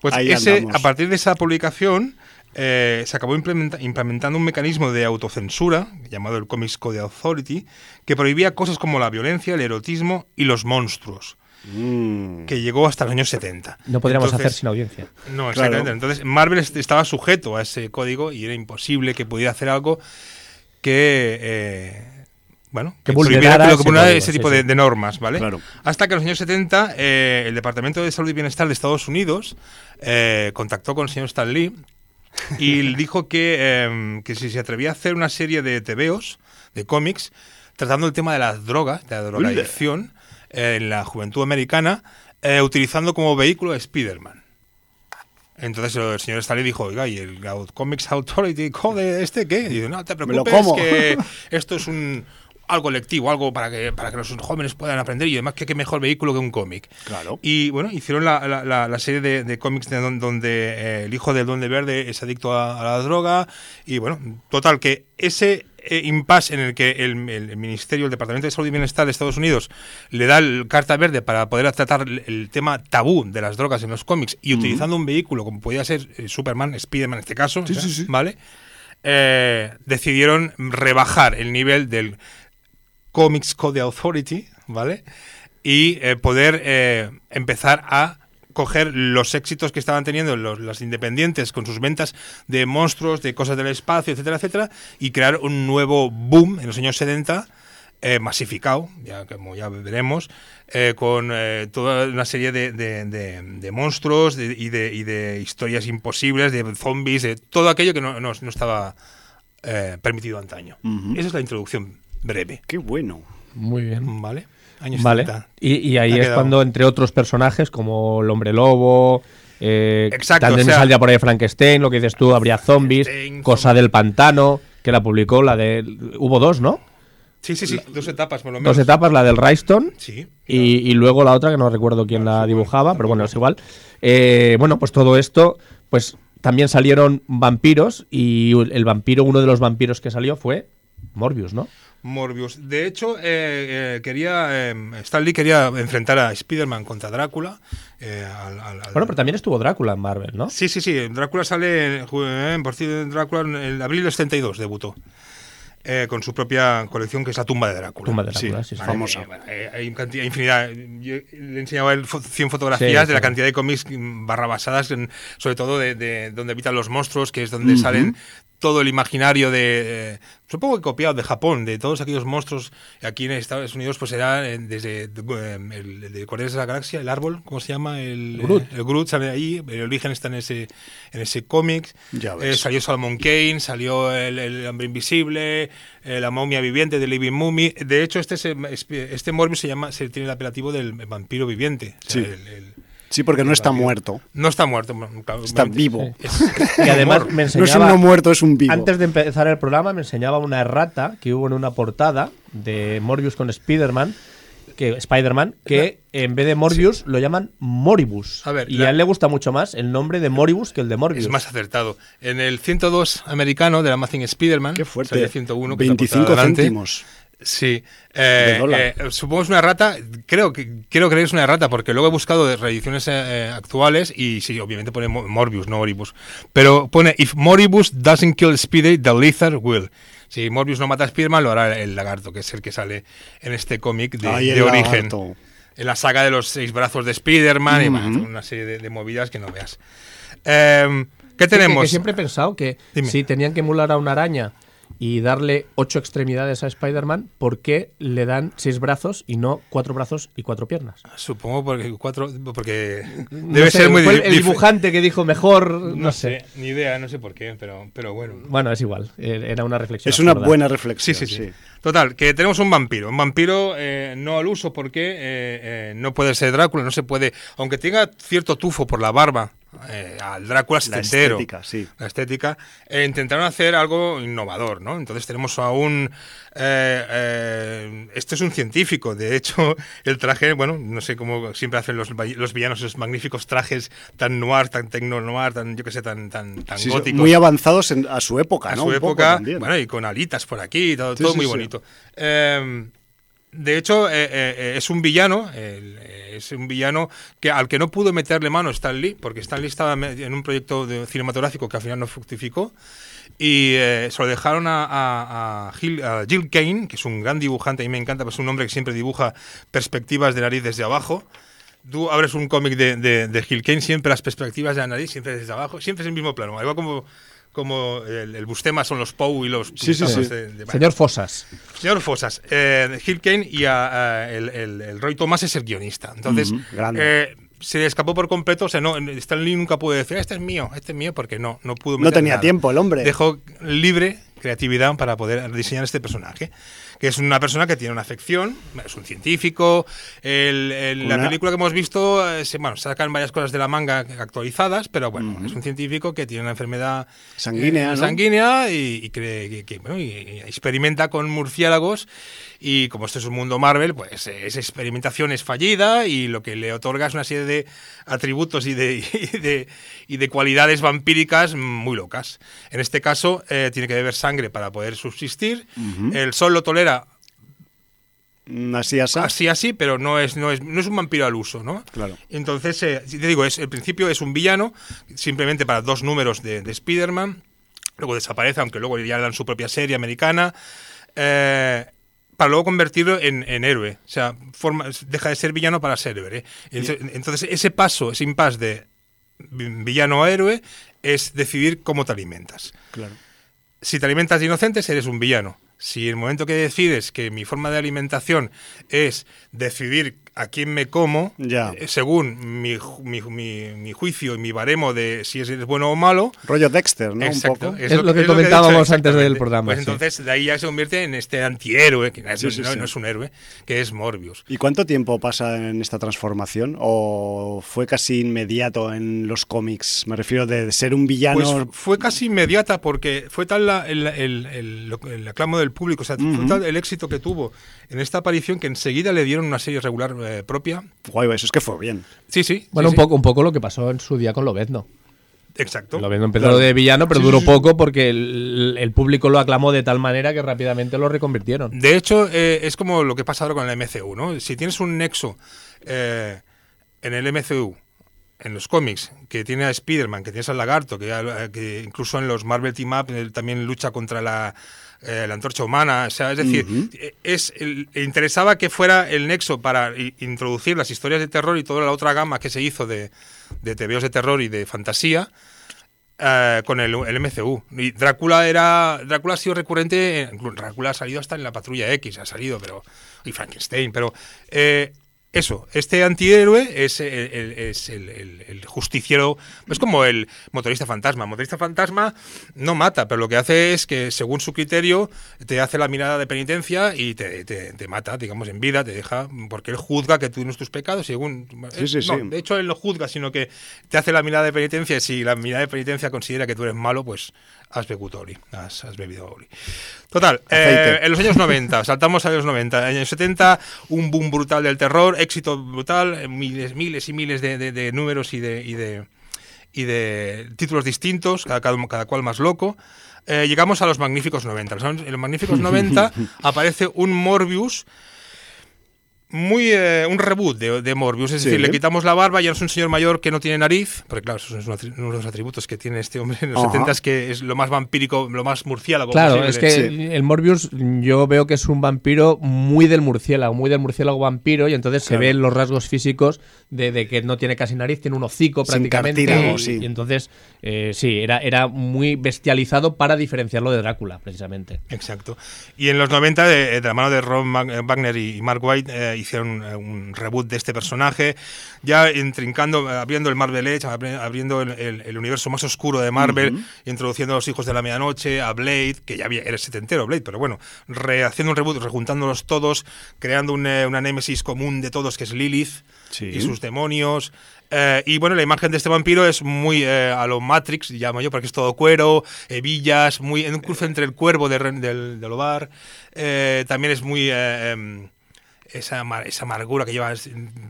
Pues ese, a partir de esa publicación eh, se acabó implementa- implementando un mecanismo de autocensura llamado el Comics Code Authority que prohibía cosas como la violencia, el erotismo y los monstruos, Mm. que llegó hasta los años 70. No podríamos Entonces- hacer sin audiencia. No, Claro. exactamente. Entonces Marvel est- estaba sujeto a ese código y era imposible que pudiera hacer algo que... eh, bueno, Que prohibiera vulnerara que lo ese que vulnerara tipo sí. de, de normas, ¿vale? Claro. Hasta que en los años 70 eh, el Departamento de Salud y Bienestar de Estados Unidos eh, contactó con el señor Stan Lee y dijo que, eh, que si se atrevía a hacer una serie de TVOs, de cómics, tratando el tema de las drogas, de la drogadicción eh, en la juventud americana, eh, utilizando como vehículo a Spider-Man. Entonces el señor Stalin dijo, oiga, ¿y el Comics Authority Code este qué? Y dice, no te preocupes, que esto es un algo lectivo, algo para que, para que los jóvenes puedan aprender y además que qué mejor vehículo que un cómic. Claro. Y bueno, hicieron la, la- la- la serie de, de cómics de don- donde eh, el hijo del Duende Verde es adicto a, a la droga. Y bueno, total, que ese eh, impasse en el que el, el Ministerio, el Departamento de Salud y Bienestar de Estados Unidos le da el carta verde para poder tratar el, el tema tabú de las drogas en los cómics y utilizando un vehículo como podía ser eh, Superman, Spiderman en este caso, Sí, sí, sí. ¿vale? Eh, decidieron rebajar el nivel del Comics Code Authority, ¿vale? Y eh, poder eh, empezar a coger los éxitos que estaban teniendo los, las independientes con sus ventas de monstruos, de cosas del espacio, etcétera, etcétera, y crear un nuevo boom en los años 70, eh, masificado, ya como ya veremos, eh, con eh, toda una serie de, de- de- de monstruos y, de, y de historias imposibles, de zombies, de todo aquello que no, no- no estaba permitido antaño. Esa es la introducción breve. Qué bueno. Muy bien. Vale. Años Vale. 30. Y, y ahí Ha es quedado. cuando, entre otros personajes, como el hombre lobo, eh, Exacto, también o sea- saldría por ahí Frankenstein, lo que dices tú, habría zombies, Cosa del Pantano, que la publicó, la de... Hubo dos, ¿no? Sí, sí, sí. Dos etapas, por lo menos. Dos etapas, la del Ryston Sí. y, y luego la otra, que no recuerdo quién la dibujaba, pero bueno, es igual. Eh, bueno, pues todo esto, pues también salieron vampiros y el vampiro, uno de los vampiros que salió fue Morbius, ¿no? Morbius. De hecho, eh, eh, quería eh, Stan Lee quería enfrentar a Spider-Man contra Drácula. eh, al- al- al- Bueno, pero también estuvo Drácula en Marvel, ¿no? Sí, sí, sí. Drácula sale, eh, por cierto, Drácula en el abril del 72 debutó. eh, con su propia colección que es La tumba de Drácula. Tumba de Drácula, sí, sí. Vale, famosa. bueno, hay cantidad, infinidad. Yo le enseñaba él fo- 100 fotografías Sí, de la sí. cantidad de cómics mm, barra basadas, en- sobre todo de, de donde habitan los monstruos, que es donde salen todo el imaginario de, eh, supongo que copiado de Japón, de todos aquellos monstruos. Aquí en Estados Unidos, pues era eh, desde eh, el, de Guardianes de la Galaxia, el árbol, ¿cómo se llama? El, Groot. eh, el Groot sale ahí, el origen está en ese, en ese cómic. Salió Salmon Kane, salió el, el hombre invisible, la momia viviente de Living Mummy. De hecho, este se- este Morbius se llama, se tiene el apelativo del vampiro viviente. O sea, Sí. el- el- Sí, porque no está muerto. no está muerto, Está vivo. Es- es Y además me No es un enseñaba... no muerto, es un vivo. Antes de empezar el programa me enseñaba una errata que hubo en una portada de Morbius con Spider-Man, que, Spider-Man, que en vez de Morbius lo llaman Moribus. A ver, y la- a él le gusta mucho más el nombre de Moribus que el de Morbius. Es más acertado. En el 102 americano de la Amazing Spider-Man, Qué fuerte. salió 101, que es la 25 portada delante. céntimos. Sí, eh, eh, supongo es una errata, creo que creo que es una errata porque luego he buscado de reediciones eh, actuales y sí, obviamente pone Mo- Morbius, no Moribus, pero pone if Moribus doesn't kill Speedy, the lizard will. Si Morbius no mata a Spiderman, lo hará el lagarto, que es el que sale en este cómic de, Ay, el de origen. lagarto. En la saga de los seis brazos de Spider-Man y Ujú. bueno, una serie de, de movidas que no veas. Em, ¿Qué Sí, que- tenemos? Que, siempre he pensado que Dime. si tenían que emular a una araña y darle ocho extremidades a Spider-Man, ¿por qué le dan seis brazos y no cuatro brazos y cuatro piernas? Supongo porque cuatro, porque No debe sé, ser muy fue el, dibujante que dijo mejor, no, No sé. sé, ni idea, no sé por qué, pero, pero bueno. Bueno, es igual, eh, era una reflexión. Es una absurda. buena Sí, reflexión. sí, sí, Total, que tenemos un vampiro. Un vampiro eh, no al uso porque eh, eh, no puede ser Drácula, no se puede. Aunque tenga cierto tufo por la barba, eh, al Drácula La setentero. estética, sí. La estética. eh, intentaron hacer algo innovador, ¿no? Entonces tenemos a un. eh, eh, este es un científico. De hecho, el traje, bueno, no sé cómo siempre hacen los, villanos esos magníficos trajes tan noir, tan tecno-noir, tan, yo qué sé, tan, tan, tan Sí, góticos muy avanzados en- a su época, a ¿no? su Un poco época, bueno, y con alitas por aquí, todo, Sí, todo muy bonito. Eh, de hecho, eh, eh, es un villano, eh, es un villano que al que no pudo meterle mano Stan Lee, porque Stan Lee estaba en un proyecto de cinematográfico que al final no fructificó, y eh, se lo dejaron a, Gil- Jill Kane, que es un gran dibujante, mí me encanta, pues es un hombre que siempre dibuja perspectivas de nariz desde abajo. Tú abres un cómic de, de, de Gil Kane, siempre las perspectivas de la nariz, siempre desde abajo, siempre es el mismo plano. Igual como, como el, el Bustema son los Pou y los Sí, sí, sí. de- de- Señor Fosas. Señor Fosas, eh, Gil Kane y a- a el, el- el Roy Thomas es el guionista. Entonces, eh, se le escapó por completo. O sea, no, Stan Lee nunca pudo decir, este es mío, este es mío, porque no, no pudo No meter tenía nada. tiempo el hombre. Dejó libre creatividad para poder diseñar este personaje. Que es una persona que tiene una afección, es un científico. El- el- la Una- película que hemos visto, eh, se, bueno, sacan varias cosas de la manga actualizadas, pero bueno, es un científico que tiene una enfermedad Sanguínea, eh, ¿no? sanguínea y, y cree que, que, bueno, y- y experimenta con murciélagos y como esto es un mundo Marvel, pues eh, esa experimentación es fallida y lo que le otorga es una serie de atributos y de, y de, y de cualidades vampíricas muy locas. En este caso eh, tiene que beber sangre para poder subsistir. El sol lo tolera Así, así. así así, pero no es, no es, no es un vampiro al uso, ¿no? Claro. Entonces, eh, te digo, es, el principio es un villano, simplemente para dos números de, de Spider-Man, luego desaparece, aunque luego ya le dan su propia serie americana, eh, para luego convertirlo en, en héroe. O sea, forma, deja de ser villano para ser héroe. Entonces, entonces, ese paso, ese impasse de vi- villano a héroe, es decidir cómo te alimentas Claro. si te alimentas de inocentes, eres un villano. Si el momento que decides que mi forma de alimentación es decidir a quién me como, Ya. eh, según mi, mi, mi- mi juicio y mi baremo de si es bueno o malo. Rollo Dexter, ¿no? Exacto. Un poco. Es lo que he comentábamos dicho, antes del programa, Pues sí. entonces de ahí ya se convierte en este antihéroe, que no, Sí, sí, no- sí. no es un héroe, que es Morbius. ¿Y cuánto tiempo pasa en esta transformación? ¿O fue casi inmediato en los cómics? Me refiero de ser un villano. Pues fue casi inmediata porque fue tal la- el, el- el- lo- el aclamo del público, o sea, fue Ujú. tal el éxito que tuvo en esta aparición que enseguida le dieron una serie regular eh, propia. Guay, eso es que fue bien. Sí, sí. Bueno, sí, un sí. poco, un poco lo que pasó en su día con Lobezno. Exacto. Lobezno empezó Claro. de villano, pero Sí, duró sí, sí. poco porque el, el público lo aclamó de tal manera que rápidamente lo reconvirtieron. De hecho, eh, es como lo que pasa ahora con el MCU, ¿no? Si tienes un nexo eh, en el MCU, en los cómics, que tiene a Spider-Man, que tienes al Lagarto, que, eh, que incluso en los Marvel Team Up él también lucha contra la, eh, la antorcha humana, o sea, es decir, eh, es, el- interesaba que fuera el nexo para introducir las historias de terror y toda la otra gama que se hizo de, de TVOs de terror y de fantasía, eh, con el, el MCU. Y Drácula era. Drácula ha sido recurrente. en- Drácula ha salido hasta en la patrulla X, ha salido, pero. Y Frankenstein, pero. eh, eso, este antihéroe es el, el- es el, justiciero. Es como el motorista fantasma. El motorista fantasma no mata, pero lo que hace es que, según su criterio, te hace la mirada de penitencia y te, te- te mata, digamos, en vida, te deja. Porque él juzga que tú tienes tus pecados, según. Sí, sí, no, sí. de hecho, él no juzga, sino que te hace la mirada de penitencia. Y si la mirada de penitencia considera que tú eres malo, pues has bebido Oli, has, has bebido Oli. Total, eh, en los años 90, saltamos a los 90, en los años 70, un boom brutal del terror, éxito brutal, eh, miles, miles y miles de, de- de números y de, y de y de títulos distintos, cada, cada, cada cual más loco. Eh, llegamos a los magníficos 90. En los magníficos 90 aparece un Morbius muy eh, un reboot de, de Morbius, es Sí. decir, le quitamos la barba, ya no es un señor mayor que no tiene nariz, porque claro, eso es un atri- uno de los atributos que tiene este hombre en los Ajá. 70 es que es lo más vampírico, lo más murciélago Claro, posible. es que Sí. el Morbius yo veo que es un vampiro muy del murciélago, muy del murciélago vampiro y entonces Claro. se ven los rasgos físicos de, de que no tiene casi nariz, tiene un hocico Sin prácticamente. cartílago, y, sí. y entonces eh, sí, era, era muy bestializado para diferenciarlo de Drácula, precisamente. Exacto. Y en los 90, de, de la mano de Ron Mag- eh, Wagner y Mark White, eh, hicieron eh, un reboot de este personaje, ya intrincando, abriendo el Marvel Edge, abri- abriendo el, el- el universo más oscuro de Marvel, introduciendo a los hijos de la medianoche, a Blade, que ya había, era setentero Blade, pero bueno, re- haciendo un reboot, rejuntándolos todos, creando un, eh, una némesis común de todos, que es Lilith Sí. y sus demonios. Eh, y bueno, la imagen de este vampiro es muy eh, a lo Matrix, llamo yo, porque es todo cuero, hebillas, muy en un cruce entre el cuervo de, del, del Ovar. Eh, también es muy. Esa, esa amargura que lleva,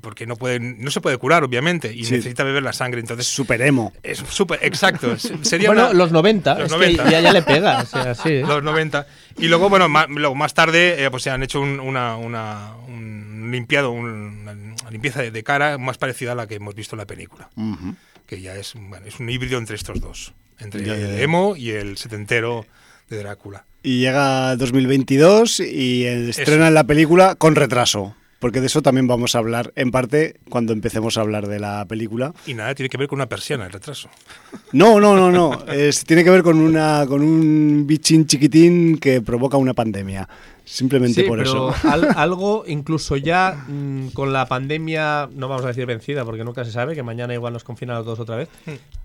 porque no, puede, no se puede curar, obviamente, y Sí. necesita beber la sangre. Entonces, Super emo. es súper, exacto. Sería Bueno, una- los 90, los es 90. que ya, ya le pega, o sea, sí. ¿eh? los 90. Y luego, bueno, ma- luego más tarde, eh, pues se han hecho un- una, una- un limpiado, un- una limpieza de, de cara más parecida a la que hemos visto en la película. Que ya es, bueno, es un híbrido entre estos dos. Entre Ya, ya, el emo y el setentero de Drácula. Y llega 2022 y estrenan la película con retraso. Porque de eso también vamos a hablar, en parte, cuando empecemos a hablar de la película. Y nada, tiene que ver con una persiana, el retraso. No, no, no, no. Es, tiene que ver con una con un bichín chiquitín que provoca una pandemia. Simplemente Sí, por pero eso. al- algo, incluso ya mm, con la pandemia, no vamos a decir vencida porque nunca se sabe, que mañana igual nos confinan a los dos otra vez,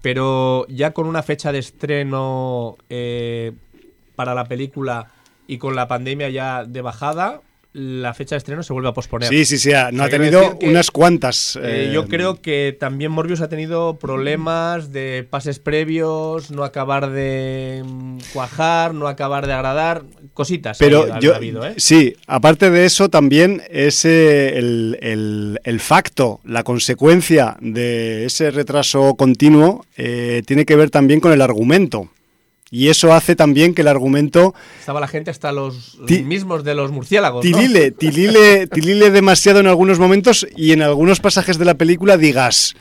pero ya con una fecha de estreno eh, para la película y con la pandemia ya de bajada, la fecha de estreno se vuelve a posponer. Sí, sí, sí. No O sea, ha tenido que, unas cuantas. Eh, eh, yo creo que también Morbius ha tenido problemas de pases previos, no acabar de mm, cuajar, no acabar de agradar, cositas. Pero ha- yo, ha habido, ¿eh? sí, aparte de eso, también ese, el, el- el facto, la consecuencia de ese retraso continuo eh, tiene que ver también con el argumento. Y eso hace también que el argumento Estaba la gente hasta los Ti- mismos de los murciélagos. ¿no? tilile, tilile, tilile demasiado en algunos momentos y en algunos pasajes de la película digas,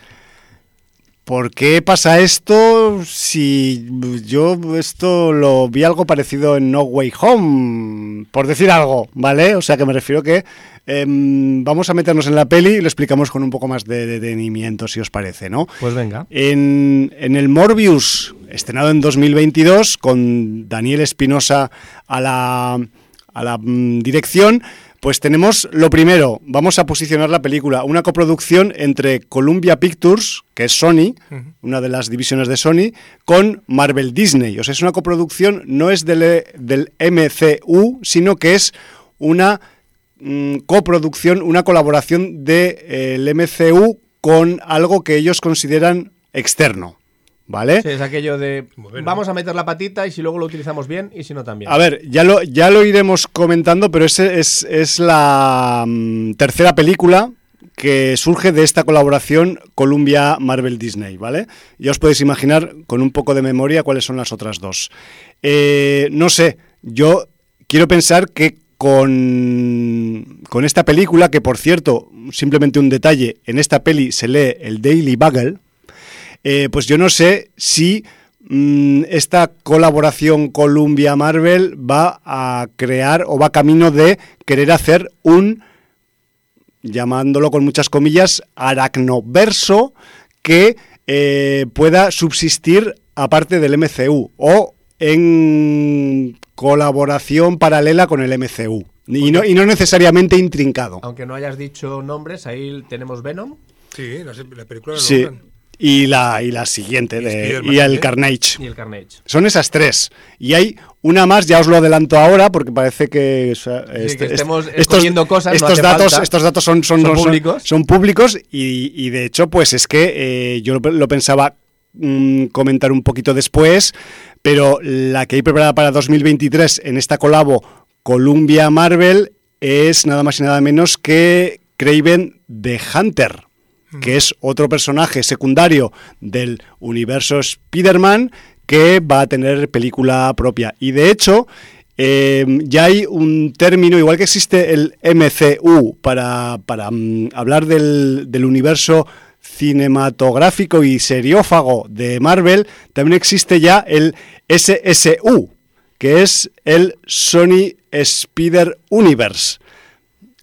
¿por qué pasa esto si yo esto lo vi algo parecido en No Way Home? Por decir algo, ¿vale? O sea que me refiero que em, vamos a meternos en la peli y lo explicamos con un poco más de detenimiento, si os parece, ¿no? Pues venga. En, en el Morbius, estrenado en 2022, con Daniel Espinosa a la, a la mm, dirección, Pues tenemos lo primero, vamos a posicionar la película, una coproducción entre Columbia Pictures, que es Sony, una de las divisiones de Sony, con Marvel Disney. O sea, es una coproducción, no es del, del MCU, sino que es una mm, coproducción, una colaboración del de, MCU con algo que ellos consideran externo. ¿Vale? Sí, es aquello de bueno. vamos a meter la patita y si luego lo utilizamos bien y si no también. A ver, ya lo, ya lo iremos comentando, pero ese es, es la um, tercera película que surge de esta colaboración Columbia Marvel Disney, ¿vale? Ya os podéis imaginar con un poco de memoria cuáles son las otras dos. Eh, no sé, yo quiero pensar que con, con esta película, que por cierto, simplemente un detalle, en esta peli se lee el Daily Bugle, eh, pues yo no sé si mmm, esta colaboración Columbia-Marvel va a crear o va camino de querer hacer un, llamándolo con muchas comillas, aracnoverso que eh, pueda subsistir aparte del MCU o en colaboración paralela con el MCU. Y no, y no necesariamente intrincado. Aunque no hayas dicho nombres, ahí tenemos Venom. Sí, la, la película sí. Y la, y la siguiente, de, y, el Carnage. y el Carnage. Son esas tres. Y hay una más, ya os lo adelanto ahora, porque parece que, o sea, sí, este, que estemos estos, cosas. Estos, no datos, falta. estos datos son, son, ¿Son públicos. Son, públicos y, y, de hecho, pues es que eh, yo lo, lo pensaba mmm, comentar un poquito después, pero la que hay preparada para 2023 en esta colabo Columbia Marvel es nada más y nada menos que Craven the Hunter que es otro personaje secundario del universo Spider-Man que va a tener película propia. Y de hecho, eh, ya hay un término, igual que existe el MCU para, para um, hablar del, del universo cinematográfico y seriófago de Marvel, también existe ya el SSU, que es el Sony Spider Universe.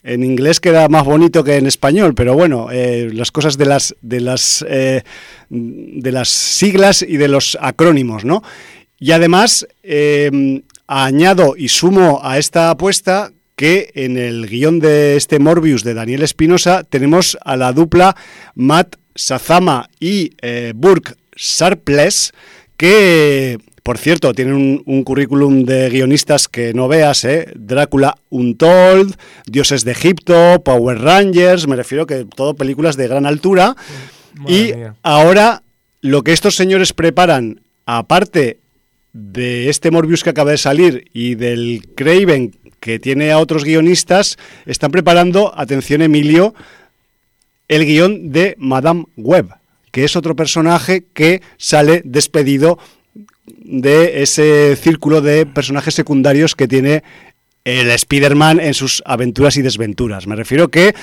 En inglés queda más bonito que en español, pero bueno, eh, las cosas de las de las eh, de las siglas y de los acrónimos, ¿no? Y además eh, añado y sumo a esta apuesta que en el guion de este Morbius de Daniel Espinosa tenemos a la dupla Matt Sazama y eh, Burke Sharpless que por cierto, tienen un, un, currículum de guionistas que no veas, ¿eh? Drácula Untold, Dioses de Egipto, Power Rangers, me refiero que todo películas de gran altura. Madre y mía. ahora lo que estos señores preparan, aparte de este Morbius que acaba de salir y del Craven que tiene a otros guionistas, están preparando, atención Emilio, el guion de Madame Web, que es otro personaje que sale despedido de ese círculo de personajes secundarios que tiene el Spider-Man en sus aventuras y desventuras. Me refiero que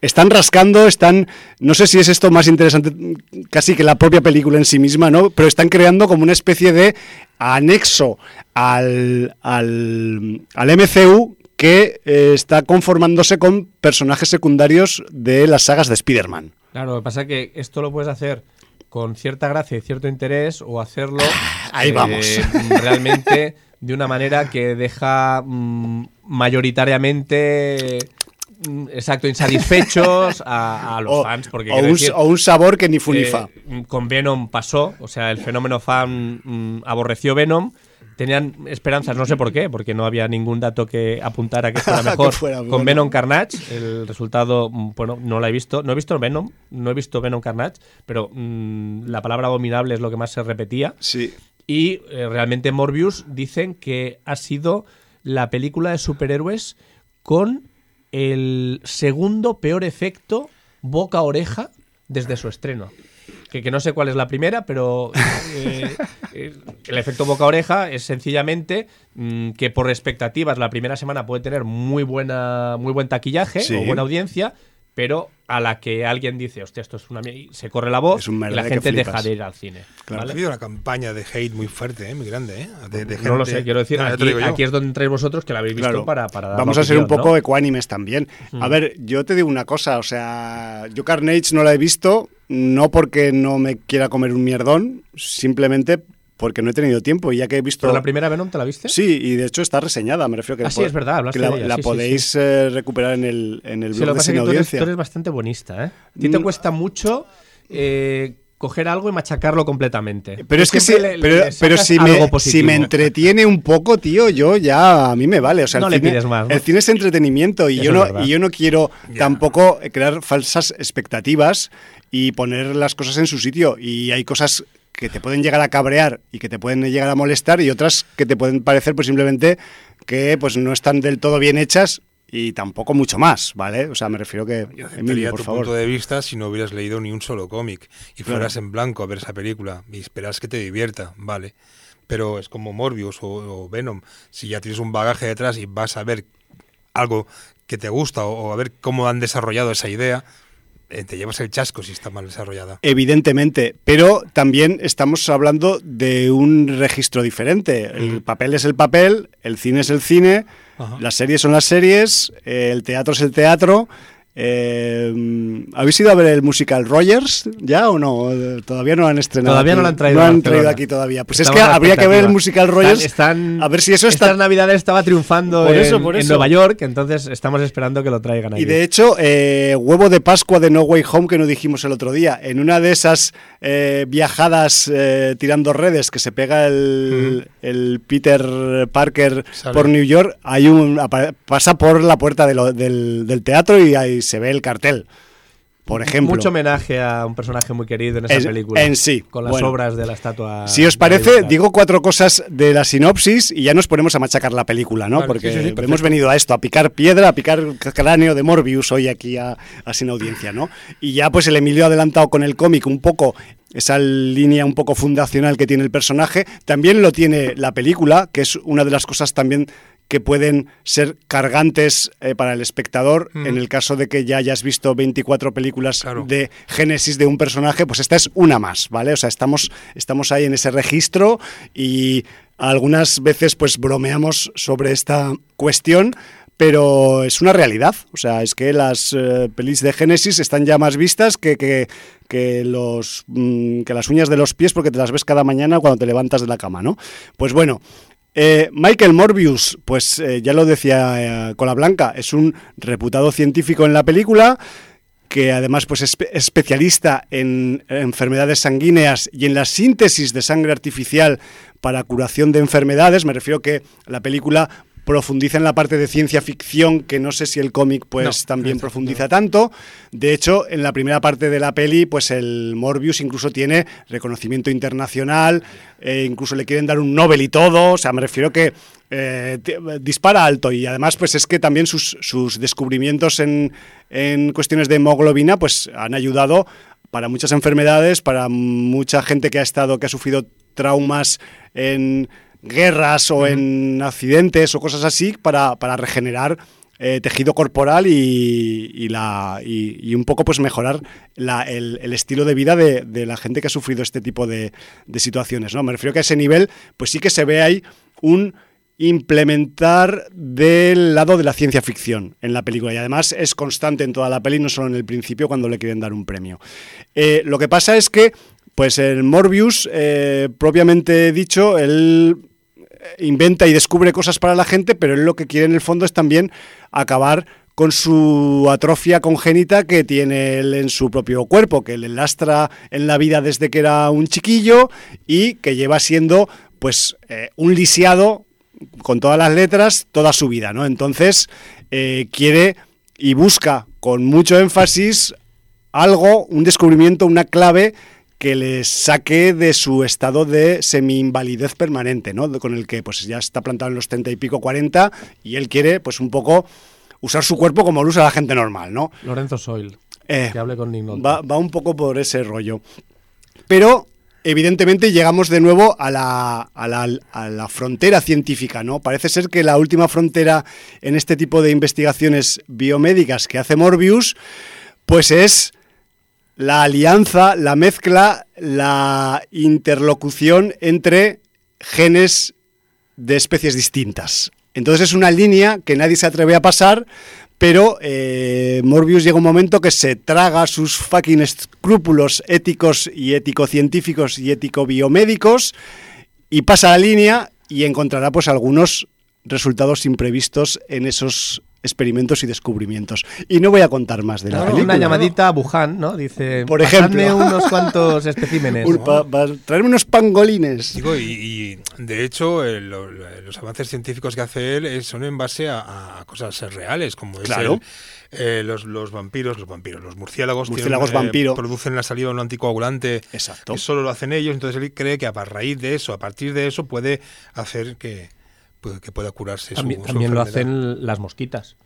están rascando, están, no sé si es esto más interesante casi que la propia película en sí misma, ¿no? Pero están creando como una especie de anexo al, al, al MCU que eh, está conformándose con personajes secundarios de las sagas de Spider-Man. Claro, lo que pasa es que esto lo puedes hacer con cierta gracia y cierto interés o hacerlo Ahí eh, vamos. realmente de una manera que deja mm, mayoritariamente mm, exacto insatisfechos a, a los O, fans porque o un, decir, o un sabor que ni funifa. eh, con Venom pasó, o sea, el fenómeno fan mm, aborreció Venom. Tenían esperanzas, no sé por qué, porque no había ningún dato que apuntara que fuera Que mejor. con. Venom Carnage, el resultado, mm, bueno, no lo he visto. No he visto Venom, no he visto Venom Carnage, pero mm, la palabra abominable es lo que más se repetía. sí. Y eh, realmente Morbius dicen que ha sido la película de superhéroes con el segundo peor efecto boca-oreja desde su estreno. Que, que no sé cuál es la primera, pero eh, eh, el efecto boca-oreja es sencillamente mm, que por expectativas la primera semana puede tener muy, buena, muy buen taquillaje Sí. o buena audiencia, pero a la que alguien dice, hostia, esto es una... mier-", y se corre la voz Es un y la gente deja de ir al cine. Claro. Ha habido una campaña de hate muy fuerte, ¿eh? muy grande. ¿eh? De, de No lo sé, quiero decir, No, aquí, es donde entráis vosotros que la habéis visto Claro. para, para dar Vamos la a ser un poco ¿no? ecuánimes también. A ver, yo te digo una cosa, o sea, yo Carnage no la he visto, no porque no me quiera comer un mierdón, simplemente porque no he tenido tiempo y ya que he visto... ¿Pero la primera Venom te la viste? Sí, y de hecho está reseñada, me refiero que... Ah, sí, es verdad, hablaste que la, de ella, la sí, sí, podéis sí. eh, recuperar en el, en el Sí, blog lo de pasa es Sin que tú eres, Audiencia. tú eres bastante buenista, ¿eh? A ti te Mm. cuesta mucho eh, coger algo y machacarlo completamente. Pero Tú es que si, le pero, pero si, me, si me entretiene un poco, tío, yo ya a mí me vale. O sea, No el, le cine, pides más, ¿no? el cine es entretenimiento y Eso yo, no, y yo no quiero tampoco crear falsas expectativas y poner las cosas en su sitio. Y hay cosas que te pueden llegar a cabrear y que te pueden llegar a molestar y otras que te pueden parecer pues simplemente que pues no están del todo bien hechas y tampoco mucho más, ¿vale? O sea, me refiero que Yo Emilio, por tu favor. punto de vista si no hubieras leído ni un solo cómic y Claro. fueras en blanco a ver esa película y esperas que te divierta, vale. Pero es como Morbius o, o Venom. Si ya tienes un bagaje detrás y vas a ver algo que te gusta o, o a ver cómo han desarrollado esa idea, te llevas el chasco si está mal desarrollada. Evidentemente, pero también estamos hablando de un registro diferente. El papel es el papel, el cine es el cine, Ajá. las series son las series, eh, el teatro es el teatro. Eh, ¿Habéis ido a ver el musical Rogers ya o no? Todavía no lo han estrenado. Todavía aquí. no lo han traído No han traído aquí todavía. Pues Estamos es que habría que ver el musical Rogers. Están- a ver si eso está Estas navidades estaba triunfando Por eso, en, por en eso. Nueva York, entonces estamos esperando que lo traigan aquí. Y de hecho, eh, huevo de Pascua de No Way Home que no dijimos el otro día. En una de esas eh, viajadas eh, tirando redes que se pega el, el Peter Parker Sale. por New York, hay un pasa por la puerta de lo- del, del teatro y ahí se ve el cartel. Por ejemplo. Mucho homenaje a un personaje muy querido en esa En- película. en sí, Con las bueno. obras de la estatua. Si os parece, digo cuatro cosas de la sinopsis y ya nos ponemos a machacar la película, ¿no? Porque sí, sí, sí, perfecto. hemos venido a esto, a picar piedra, a picar cráneo de Morbius hoy aquí a, a Sin Audiencia, ¿no? Y ya pues el Emilio ha adelantado con el cómic un poco esa línea un poco fundacional que tiene el personaje. También lo tiene la película, que es una de las cosas también que pueden ser cargantes eh, para el espectador Mm. en el caso de que ya hayas visto 24 películas Claro. de génesis de un personaje, pues esta es una más, ¿vale? O sea, estamos, estamos ahí en ese registro y algunas veces pues bromeamos sobre esta cuestión, pero es una realidad. O sea, es que las eh, pelis de Génesis están ya más vistas que, que, que los, mm, que las uñas de los pies porque te las ves cada mañana cuando te levantas de la cama, ¿no? Pues bueno. Eh, Michael Morbius, pues eh, ya lo decía eh, Cola Blanca, es un reputado científico en la película, que además pues, es espe- especialista en enfermedades sanguíneas y en la síntesis de sangre artificial para curación de enfermedades. Me refiero que la película profundiza en la parte de ciencia ficción que no sé si el cómic pues No, también no, profundiza tanto. De hecho, en la primera parte de la peli pues el Morbius incluso tiene reconocimiento internacional, eh, incluso le quieren dar un Nobel y todo, o sea, me refiero que eh, dispara alto. Y además pues es que también sus, sus descubrimientos en, en cuestiones de hemoglobina pues han ayudado para muchas enfermedades, para mucha gente que ha estado, que ha sufrido traumas en guerras o en accidentes o cosas así, para, para regenerar eh, tejido corporal y, y la, y, y un poco pues mejorar la- el, el estilo de vida de, de la gente que ha sufrido este tipo de, de situaciones. ¿no? Me refiero que a ese nivel, pues sí que se ve ahí un implementar del lado de la ciencia ficción en la película y además es constante en toda la peli, no solo en el principio cuando le quieren dar un premio. Eh, lo que pasa es que, pues el Morbius, eh, propiamente dicho, él inventa y descubre cosas para la gente, pero él lo que quiere en el fondo es también acabar con su atrofia congénita que tiene él en su propio cuerpo, que le lastra en la vida desde que era un chiquillo y que lleva siendo pues eh, un lisiado con todas las letras toda su vida, ¿no? Entonces eh, quiere y busca con mucho énfasis algo, un descubrimiento, una clave que le saque de su estado de semi-invalidez permanente, ¿no? Con el que pues ya está plantado en los 30 y pico, 40 y él quiere pues un poco usar su cuerpo como lo usa la gente normal, ¿no? Lorenzo Soil. Eh, que hable con Nick va, va un poco por ese rollo. Pero, evidentemente, llegamos de nuevo a la, a, la, a la frontera científica, ¿no? Parece ser que la última frontera en este tipo de investigaciones biomédicas que hace Morbius, pues es la alianza, la mezcla, la interlocución entre genes de especies distintas. Entonces es una línea que nadie se atreve a pasar, pero eh, Morbius llega un momento que se traga sus fucking escrúpulos éticos y ético-científicos y ético-biomédicos y pasa la línea y encontrará pues algunos resultados imprevistos en esos experimentos y descubrimientos. Y no voy a contar más de la película. una llamadita a Wuhan, ¿no? Dice, Por "Pasadme ejemplo. unos cuantos especímenes. Uy, pa- pa- traerme unos pangolines. Digo, y, y, de hecho, eh, lo- lo- los avances científicos que hace él eh, son en base a, a cosas reales, como es Claro. el- eh, los, los vampiros, los vampiros, los murciélagos, tienen, Murciélagos vampiro. producen la saliva de un anticoagulante Exacto. que solo lo hacen ellos, entonces él cree que a raíz de eso, a partir de eso, puede hacer que, que pueda curarse su- También, su, también lo enfermedad. hacen las mosquitas.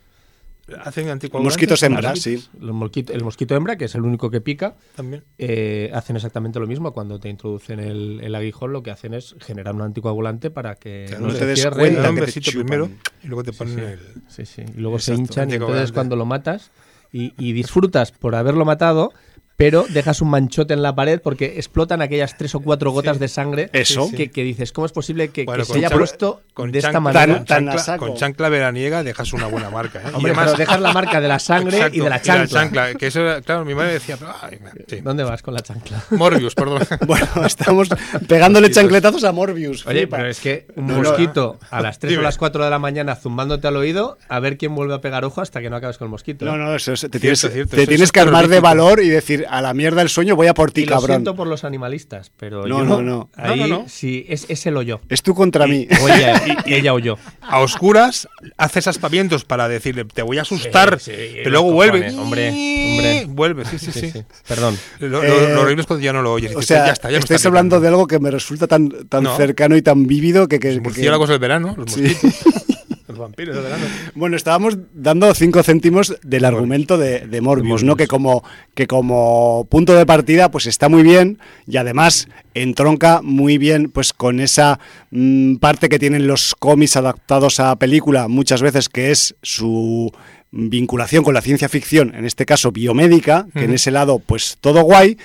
¿Hacen anticoagulantes? Mosquitos hembra, sí. Los mosquito- el mosquito hembra, que es el único que pica, También. eh, hacen exactamente lo mismo. Cuando te introducen el, el aguijón, lo que hacen es generar un anticoagulante para que dan no se te des cierre. cuenta que te primero y luego te Sí, ponen sí. el... Sí, sí. Y luego se Exacto, hinchan y entonces cuando lo matas y, y disfrutas por haberlo matado, pero dejas un manchote en la pared porque explotan aquellas tres o cuatro gotas Sí. de sangre Eso. Que, que dices, ¿cómo es posible que, Bueno, que se haya chancla- puesto con de esta chancla- manera? con Tan chancla- con chancla veraniega dejas una buena marca. ¿eh? Y Hombre, además- pero dejas la marca de la sangre Exacto, y de la chancla. que eso claro, mi madre decía, pero, ay, sí. ¿Dónde vas con la chancla? Morbius, perdón. Bueno, estamos pegándole chancletazos a Morbius. Oye, flipa. pero es que un No, no. mosquito a las 3 o Dime. las 4 de la mañana zumbándote al oído, a ver quién vuelve a pegar ojo hasta que no acabes con el mosquito. No, no, eso es- te Cierto, tienes, cierto, te eso tienes es que armar de valor y decir, a la mierda el sueño, voy a por ti, Y lo cabrón. siento por los animalistas, pero No, yo no, no. Ahí No, no, no. sí, es, es él o yo. Es tú contra mí. O ella, y- ella o yo. A oscuras haces aspavientos para decirle, te voy a asustar, Sí, sí, pero los luego vuelve. hombre, hombre. Vuelve, sí, sí, sí. Perdón. Lo, lo- Eh, lo horrible es cuando ya no lo oyes. O sea, ya está, ya estáis está hablando de algo que me resulta tan, tan No. cercano y tan vívido que... que- Los que- murciélagos del verano, los. los vampiros verano. Bueno, estábamos dando cinco céntimos del argumento de, de Morbius, ¿no? Que como, que como punto de partida, pues está muy bien y además entronca muy bien pues con esa mm, parte que tienen los cómics adaptados a película muchas veces, que es su vinculación con la ciencia ficción, en este caso biomédica, que en ese lado pues todo guay,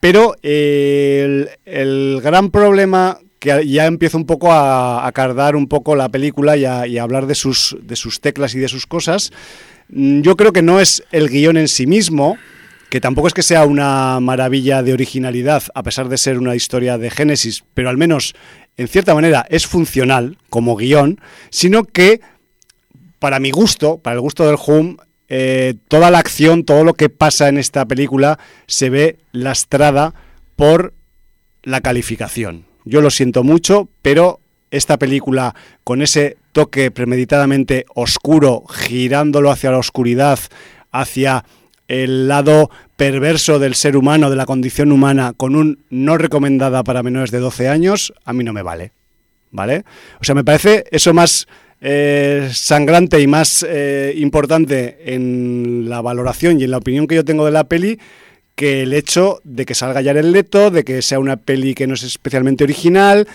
pero eh, el, el gran problema que ya empiezo un poco a, a cardar un poco la película y a, hablar de sus, de sus teclas y de sus cosas, mm, yo creo que no es el guion en sí mismo, que tampoco es que sea una maravilla de originalidad, a pesar de ser una historia de Génesis, pero al menos en cierta manera es funcional como guion, sino que para mi gusto, para el gusto del Hum, eh, toda la acción, todo lo que pasa en esta película se ve lastrada por la calificación. Yo lo siento mucho, pero esta película con ese toque premeditadamente oscuro, girándolo hacia la oscuridad, hacia el lado perverso del ser humano, de la condición humana, con un no recomendada para menores de 12 años, a mí no me vale. ¿Vale? O sea, me parece eso más eh, sangrante y más eh, importante en la valoración y en la opinión que yo tengo de la peli que el hecho de que salga Jared Leto, de que sea una peli que no es especialmente original,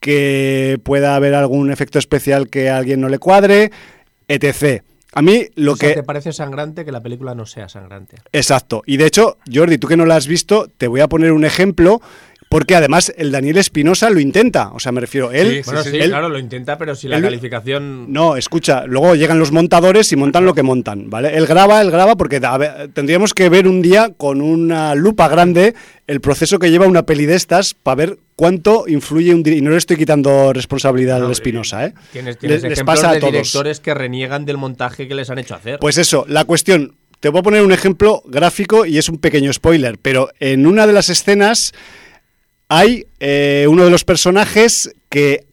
que pueda haber algún efecto especial que a alguien no le cuadre, etc. A mí lo O sea, que... ¿Te parece sangrante que la película no sea sangrante? Exacto. Y de hecho, Jordi, tú que no la has visto, te voy a poner un ejemplo, porque además el Daniel Espinosa lo intenta. O sea, me refiero, él... Sí, Bueno, sí, él- claro, lo intenta, pero si la él- calificación... No, escucha, luego llegan los montadores y montan lo que montan, ¿vale? Él graba, él graba, porque a ver, tendríamos que ver un día con una lupa grande el proceso que lleva una peli de estas para ver cuánto influye un... Y no le estoy quitando responsabilidad No, al Espinosa, ¿eh? Tienes, tienes Les- les ejemplos pasa a de todos. directores que reniegan del montaje que les han hecho hacer. Pues eso, la cuestión, te voy a poner un ejemplo gráfico y es un pequeño spoiler, pero en una de las escenas hay eh, uno de los personajes que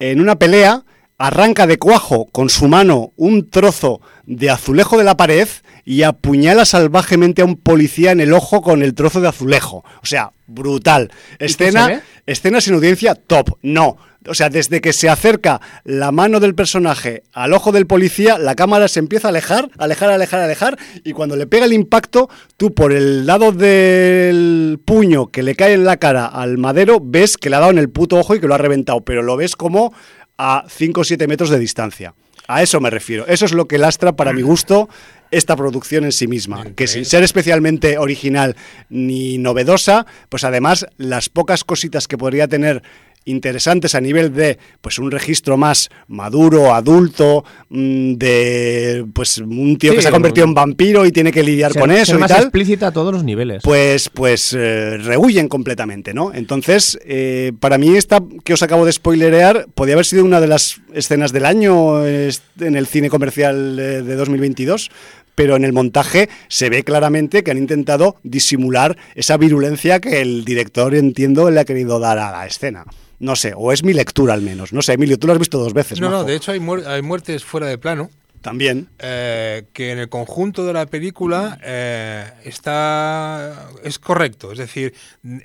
en una pelea arranca de cuajo con su mano un trozo de azulejo de la pared y apuñala salvajemente a un policía en el ojo con el trozo de azulejo. O sea, brutal. Escena, escena sin audiencia top. No. O sea, desde que se acerca la mano del personaje al ojo del policía, la cámara se empieza a alejar, alejar, alejar, alejar, y cuando le pega el impacto, tú por el lado del puño que le cae en la cara al madero, ves que le ha dado en el puto ojo y que lo ha reventado, pero lo ves como a 5 o 7 metros de distancia. A eso me refiero. Eso es lo que lastra, para mi gusto, esta producción en sí misma. Que sin ser especialmente original ni novedosa, pues además las pocas cositas que podría tener interesantes a nivel de pues un registro más maduro, adulto, mm, de pues un tío Sí, que se ha convertido en vampiro y tiene que lidiar Ser- con ser eso y más tal. explícita a todos los niveles. Pues, pues eh, rehuyen completamente, ¿no? Entonces, eh, para mí esta que os acabo de spoilerear podía haber sido una de las escenas del año en el cine comercial de 2022, pero en el montaje se ve claramente que han intentado disimular esa virulencia que el director, entiendo, le ha querido dar a la escena. No sé, o es mi lectura al menos. No sé, Emilio, tú lo has visto dos veces. No, no, majo. de hecho hay, muer- hay muertes fuera de plano. También. eh, que en el conjunto de la película eh, está es correcto, es decir,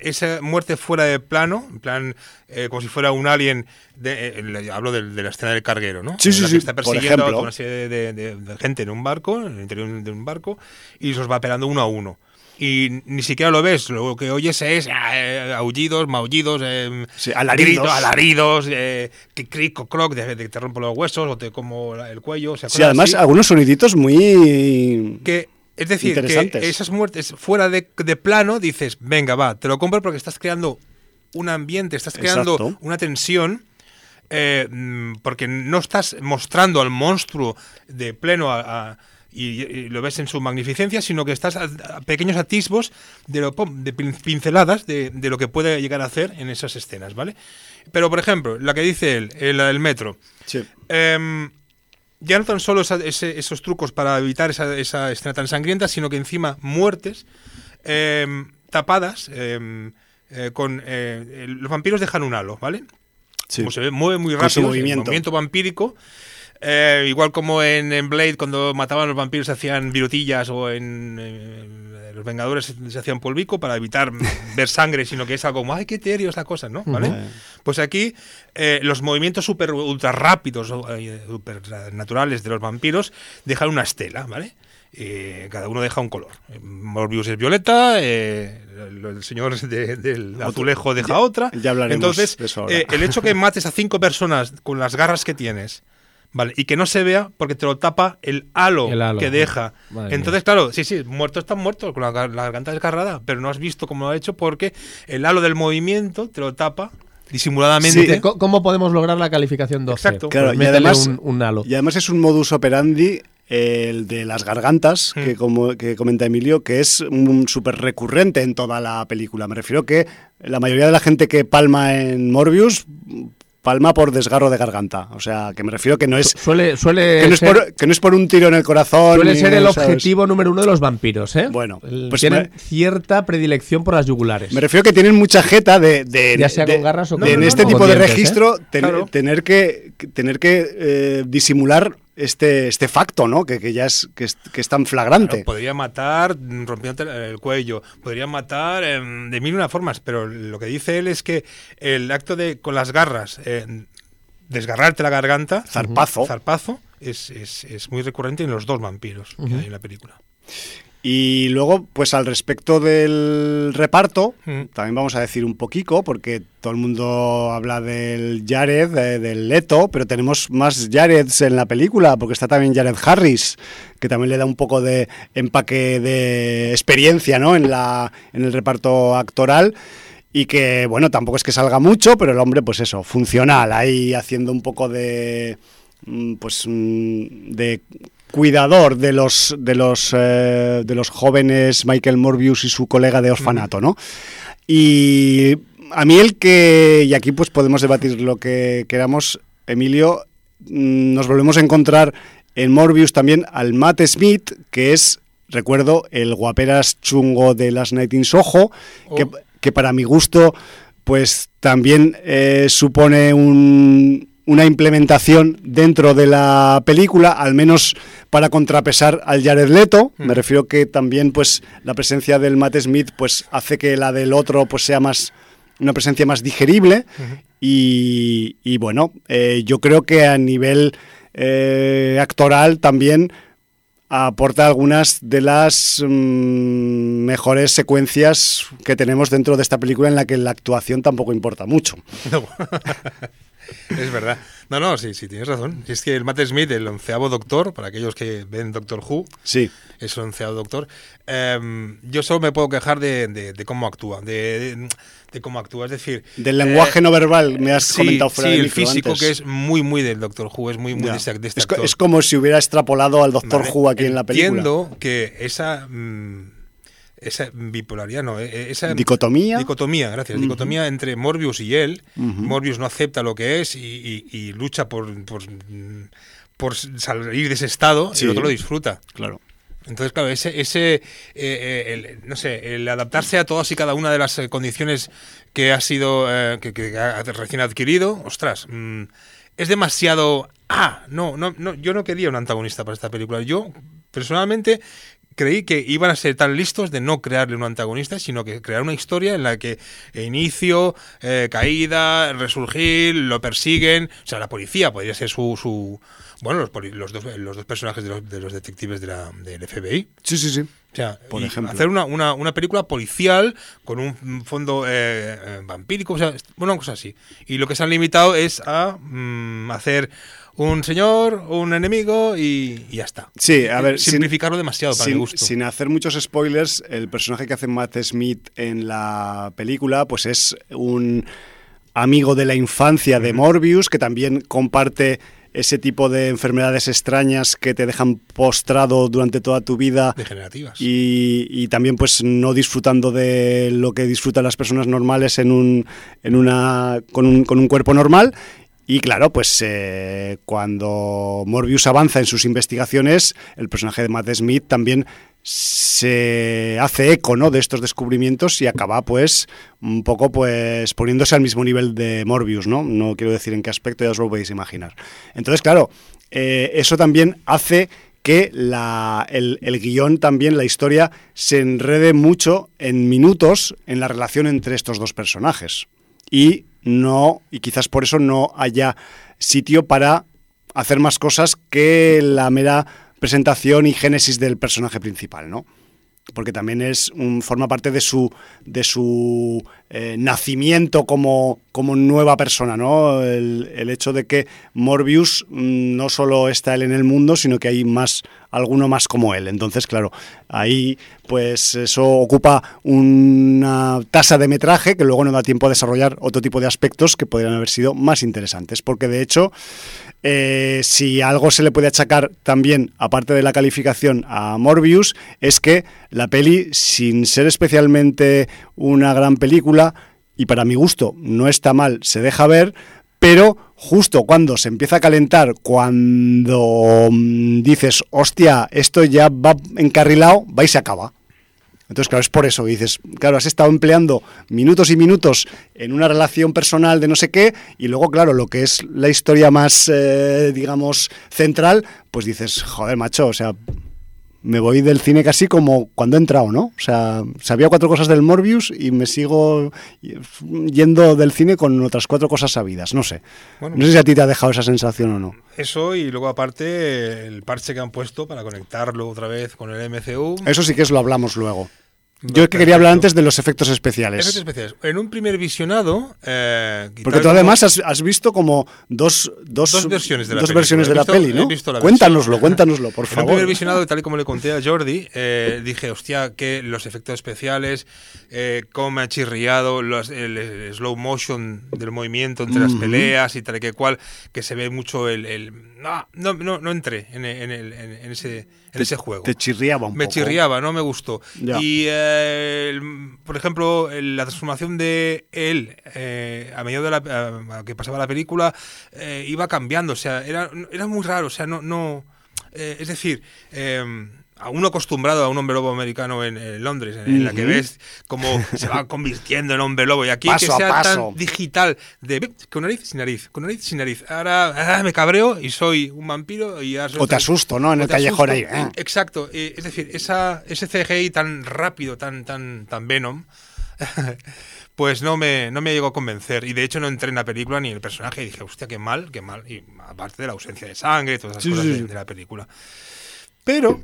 esa muerte fuera de plano, en plan eh, como si fuera un alien, de, eh, hablo del- de, la escena del carguero, ¿no? Sí, En sí, la sí, que está persiguiendo a una serie de, de- de gente en un barco, en el interior de un barco, y los va pelando uno a uno. Y ni siquiera lo ves, lo que oyes es eh, aullidos, maullidos, eh, Sí, alaridos. gritos, alaridos, eh, que cric o croc, de, de que te rompo los huesos o te como el cuello. O sea, Sí, además así algunos soniditos muy... que es decir, que esas muertes fuera de, de plano dices, venga, va, te lo compro porque estás creando un ambiente, estás creando Exacto. una tensión, eh, mm, porque no estás mostrando al monstruo de pleno a- a- y, y lo ves en su magnificencia, sino que estás a, a pequeños atisbos de, lo, de pin- pinceladas de, de lo que puede llegar a hacer en esas escenas, ¿vale? Pero, por ejemplo, la que dice él, eh, la del metro. Sí. Em, ya no tan solo esa- ese- esos trucos para evitar esa, esa escena tan sangrienta, sino que encima muertes em, tapadas em, eh, con... eh, los vampiros dejan un halo, ¿vale? Sí. Como se ve, mueve muy rápido, movimiento. el movimiento vampírico. Eh, igual como en, en Blade, cuando mataban a los vampiros se hacían virutillas o en, Los Vengadores se, hacían polvico para evitar ver sangre, sino que es algo como, ay, qué etéreo esta cosa, ¿no? ¿Vale? Pues aquí eh, los movimientos super ultra rápidos, eh, super naturales de los vampiros dejan una estela, ¿vale? Eh, cada uno deja un color. Morbius es violeta, eh, el, el señor de- del azulejo deja otra. ya hablaremos Entonces, de eso ahora. eh, el hecho que mates a cinco personas con las garras que tienes, ¿vale? Y que no se vea porque te lo tapa el halo, El halo, que deja. madre Entonces, claro, sí, sí, muertos están muertos con la, gar- la garganta desgarrada, pero no has visto cómo lo ha hecho porque el halo del movimiento te lo tapa disimuladamente. Sí, ¿Cómo- ¿Cómo podemos lograr la calificación 12? Exacto. Pues Claro, y métele además- un, un halo. Y además es un modus operandi el de las gargantas, Mm. que, como, que comenta Emilio, que es un súper recurrente en toda la película. Me refiero que la mayoría de la gente que palma en Morbius palma por desgarro de garganta. O sea, que me refiero que no es, Suele, suele que no es, ser, por, que no es por un tiro en el corazón. suele ni- ser el ¿sabes? objetivo número uno de los vampiros, ¿eh? Bueno, pues tienen me- cierta predilección por las yugulares. Me refiero que tienen mucha jeta de, de- Ya sea de- con garras o en no, este no, tipo de dientes, ¿eh? registro ten- Claro. tener que que- tener que eh, disimular este este facto, ¿no? Que, que ya es que, es que es tan flagrante. Claro, podría matar rompiéndote el cuello, podría matar em, de mil y una formas, pero lo que dice él es que el acto de con las garras eh, desgarrarte la garganta, Zarpazo. zarpazo es, es- es muy recurrente en los dos vampiros que hay en la película. Y luego, pues al respecto del reparto, Mm. también vamos a decir un poquito, porque todo el mundo habla del Jared, de- del Leto, pero tenemos más Jareds en la película, porque está también Jared Harris, que también le da un poco de empaque de experiencia ¿no? en, la, en el reparto actoral. Y que, bueno, tampoco es que salga mucho, pero el hombre, pues eso, funcional, ahí haciendo un poco de. mm, Pues. mm, de cuidador de los de los eh, de los jóvenes Michael Morbius y su colega de orfanato, ¿no? Y a mí el que y aquí pues podemos debatir lo que queramos, Emilio, mm, nos volvemos a encontrar en Morbius también al Matt Smith, que es recuerdo el guaperas chungo de las Night in Soho, que, Oh. que para mi gusto pues también eh, supone un, una implementación dentro de la película, al menos para contrapesar al Jared Leto. Me refiero que también pues la presencia del Matt Smith pues hace que la del otro pues sea más una presencia más digerible y, y, bueno, eh, yo creo que a nivel eh, actoral también aporta algunas de las mm, mejores secuencias que tenemos dentro de esta película en la que la actuación tampoco importa mucho. No. es verdad. No, no, sí, sí, tienes razón. Es que el Matt Smith, el onceavo doctor, para aquellos que ven Doctor Who, sí. es el onceavo doctor. Em, yo solo me puedo quejar de, cómo actúa, de, cómo actúa, es decir... Del lenguaje eh, no verbal, me has comentado fuera sí, de el físico que es muy, muy del Doctor Who, es muy, muy de, este, es, es, como si hubiera extrapolado al Doctor Who aquí en la película. Entiendo que esa... Mm, esa bipolaridad, no, eh, esa dicotomía. Dicotomía, gracias. Dicotomía entre Morbius y él. Morbius no acepta lo que es y, lucha por, por, salir de ese estado y el otro lo disfruta. Claro. Entonces, claro, ese, ese eh, eh, no sé, el adaptarse a todas y cada una de las condiciones que ha sido, que, ha recién adquirido, ostras, mm, es demasiado. Ah, no, no, no, yo no quería un antagonista para esta película. Yo personalmente creí que iban a ser tan listos de no crearle un antagonista, sino que crear una historia en la que inicio, eh, caída, resurgir, lo persiguen. O sea, la policía podría ser su. su bueno, los, los, dos, los dos personajes de los, de los detectives de la, del FBI. Sí, sí, sí. O sea, Por ejemplo. hacer una, una, una, película policial con un fondo eh, eh, vampírico, o sea, una cosa así. Y lo que se han limitado es a mm, hacer un señor, un enemigo y, ya está. Sí, a ver. Simplificarlo demasiado para sin, mi gusto. Sin hacer muchos spoilers, el personaje que hace Matt Smith en la película, pues es un amigo de la infancia de Morbius, que también comparte ese tipo de enfermedades extrañas que te dejan postrado durante toda tu vida. Degenerativas. Y, y, también pues no disfrutando de lo que disfrutan las personas normales en un, en una, con, un, con un cuerpo normal. Y claro, pues eh, cuando Morbius avanza en sus investigaciones, el personaje de Matt Smith también se hace eco ¿no? de estos descubrimientos y acaba pues un poco pues poniéndose al mismo nivel de Morbius, ¿no? No quiero decir en qué aspecto, ya os lo podéis imaginar. Entonces, claro, eh, eso también hace que la, el, el, guion también, la historia, se enrede mucho en minutos en la relación entre estos dos personajes. Y no, y quizás por eso no haya sitio para hacer más cosas que la mera presentación y génesis del personaje principal, ¿no? Porque también es forma parte de su, de su eh, nacimiento como, como nueva persona, ¿no? El, el, hecho de que Morbius mm, no solo está él en el mundo, sino que hay más, alguno más como él. Entonces, claro, ahí pues eso ocupa una tasa de metraje que luego no da tiempo a desarrollar otro tipo de aspectos que podrían haber sido más interesantes. Porque de hecho, eh, si algo se le puede achacar también, aparte de la calificación a Morbius, es que la peli, sin ser especialmente una gran película, y para mi gusto no está mal, se deja ver, pero justo cuando se empieza a calentar, cuando mm, dices, hostia, esto ya va encarrilado, va y se acaba. Entonces, claro, es por eso dices, claro, has estado empleando minutos y minutos en una relación personal de no sé qué, y luego, claro, lo que es la historia más, eh, digamos, central, pues dices, joder, macho, o sea, me voy del cine casi como cuando he entrado, ¿no? O sea, sabía cuatro cosas del Morbius y me sigo yendo del cine con otras cuatro cosas sabidas, no sé. no sé si a ti te ha dejado esa sensación o no. Eso y luego aparte el parche que han puesto para conectarlo otra vez con el MCU. Eso sí que es lo hablamos luego. Yo que quería hablar antes de los efectos especiales. Efectos especiales. En un primer visionado. Eh, Porque tú además has, visto como dos, dos, versiones de la, dos peli, versiones de la peli, ¿no? Cuéntanoslo, cuéntanoslo, por favor. En un primer visionado, tal y como le conté a Jordi, eh, dije, hostia, que los efectos especiales, eh, cómo me ha chirriado el, slow motion del movimiento entre las peleas y tal y que cual, que se ve mucho el. no, no, no, entré en, en ese en ese juego. Te chirriaba un me poco. Me chirriaba, no me gustó. Y, eh, por ejemplo, la transformación de él eh, a medida de la, que pasaba la película eh, iba cambiando. O sea, era, era muy raro. O sea, no. no es decir a uno acostumbrado a un hombre lobo americano en, Londres, en, la que ves cómo se va convirtiendo en hombre lobo. Y aquí que sea tan digital de con nariz sin nariz, con nariz sin nariz. Ahora ah, me cabreo y soy un vampiro y O te asusto, ¿no? En el callejón ahí. ¿eh? Exacto. es decir, esa, ese CGI tan rápido, tan, tan, tan Venom. pues no me, no me llegó a convencer. Y de hecho no entré en la película ni en el personaje y dije, hostia, qué mal, qué mal. Y aparte de la ausencia de sangre, todas esas cosas De, de, la película. Pero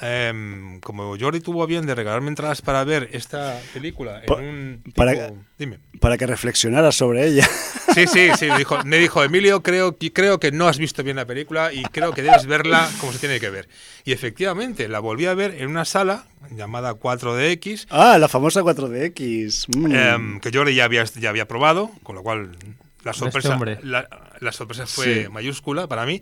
em, como Jordi tuvo bien de regalarme entradas para ver esta película en Pa- un tipo- para- Dime. Para que reflexionara sobre ella. Sí, sí, sí. me dijo, me dijo, Emilio, creo, que- creo que no has visto bien la película y creo que debes verla como se tiene que ver. Y efectivamente, la volví a ver en una sala llamada 4DX, Ah, la famosa 4DX. Mm. em, que Jordi ya había, ya había probado, con lo cual la sorpresa, hombre. la, la sorpresa fue Sí. mayúscula para mí.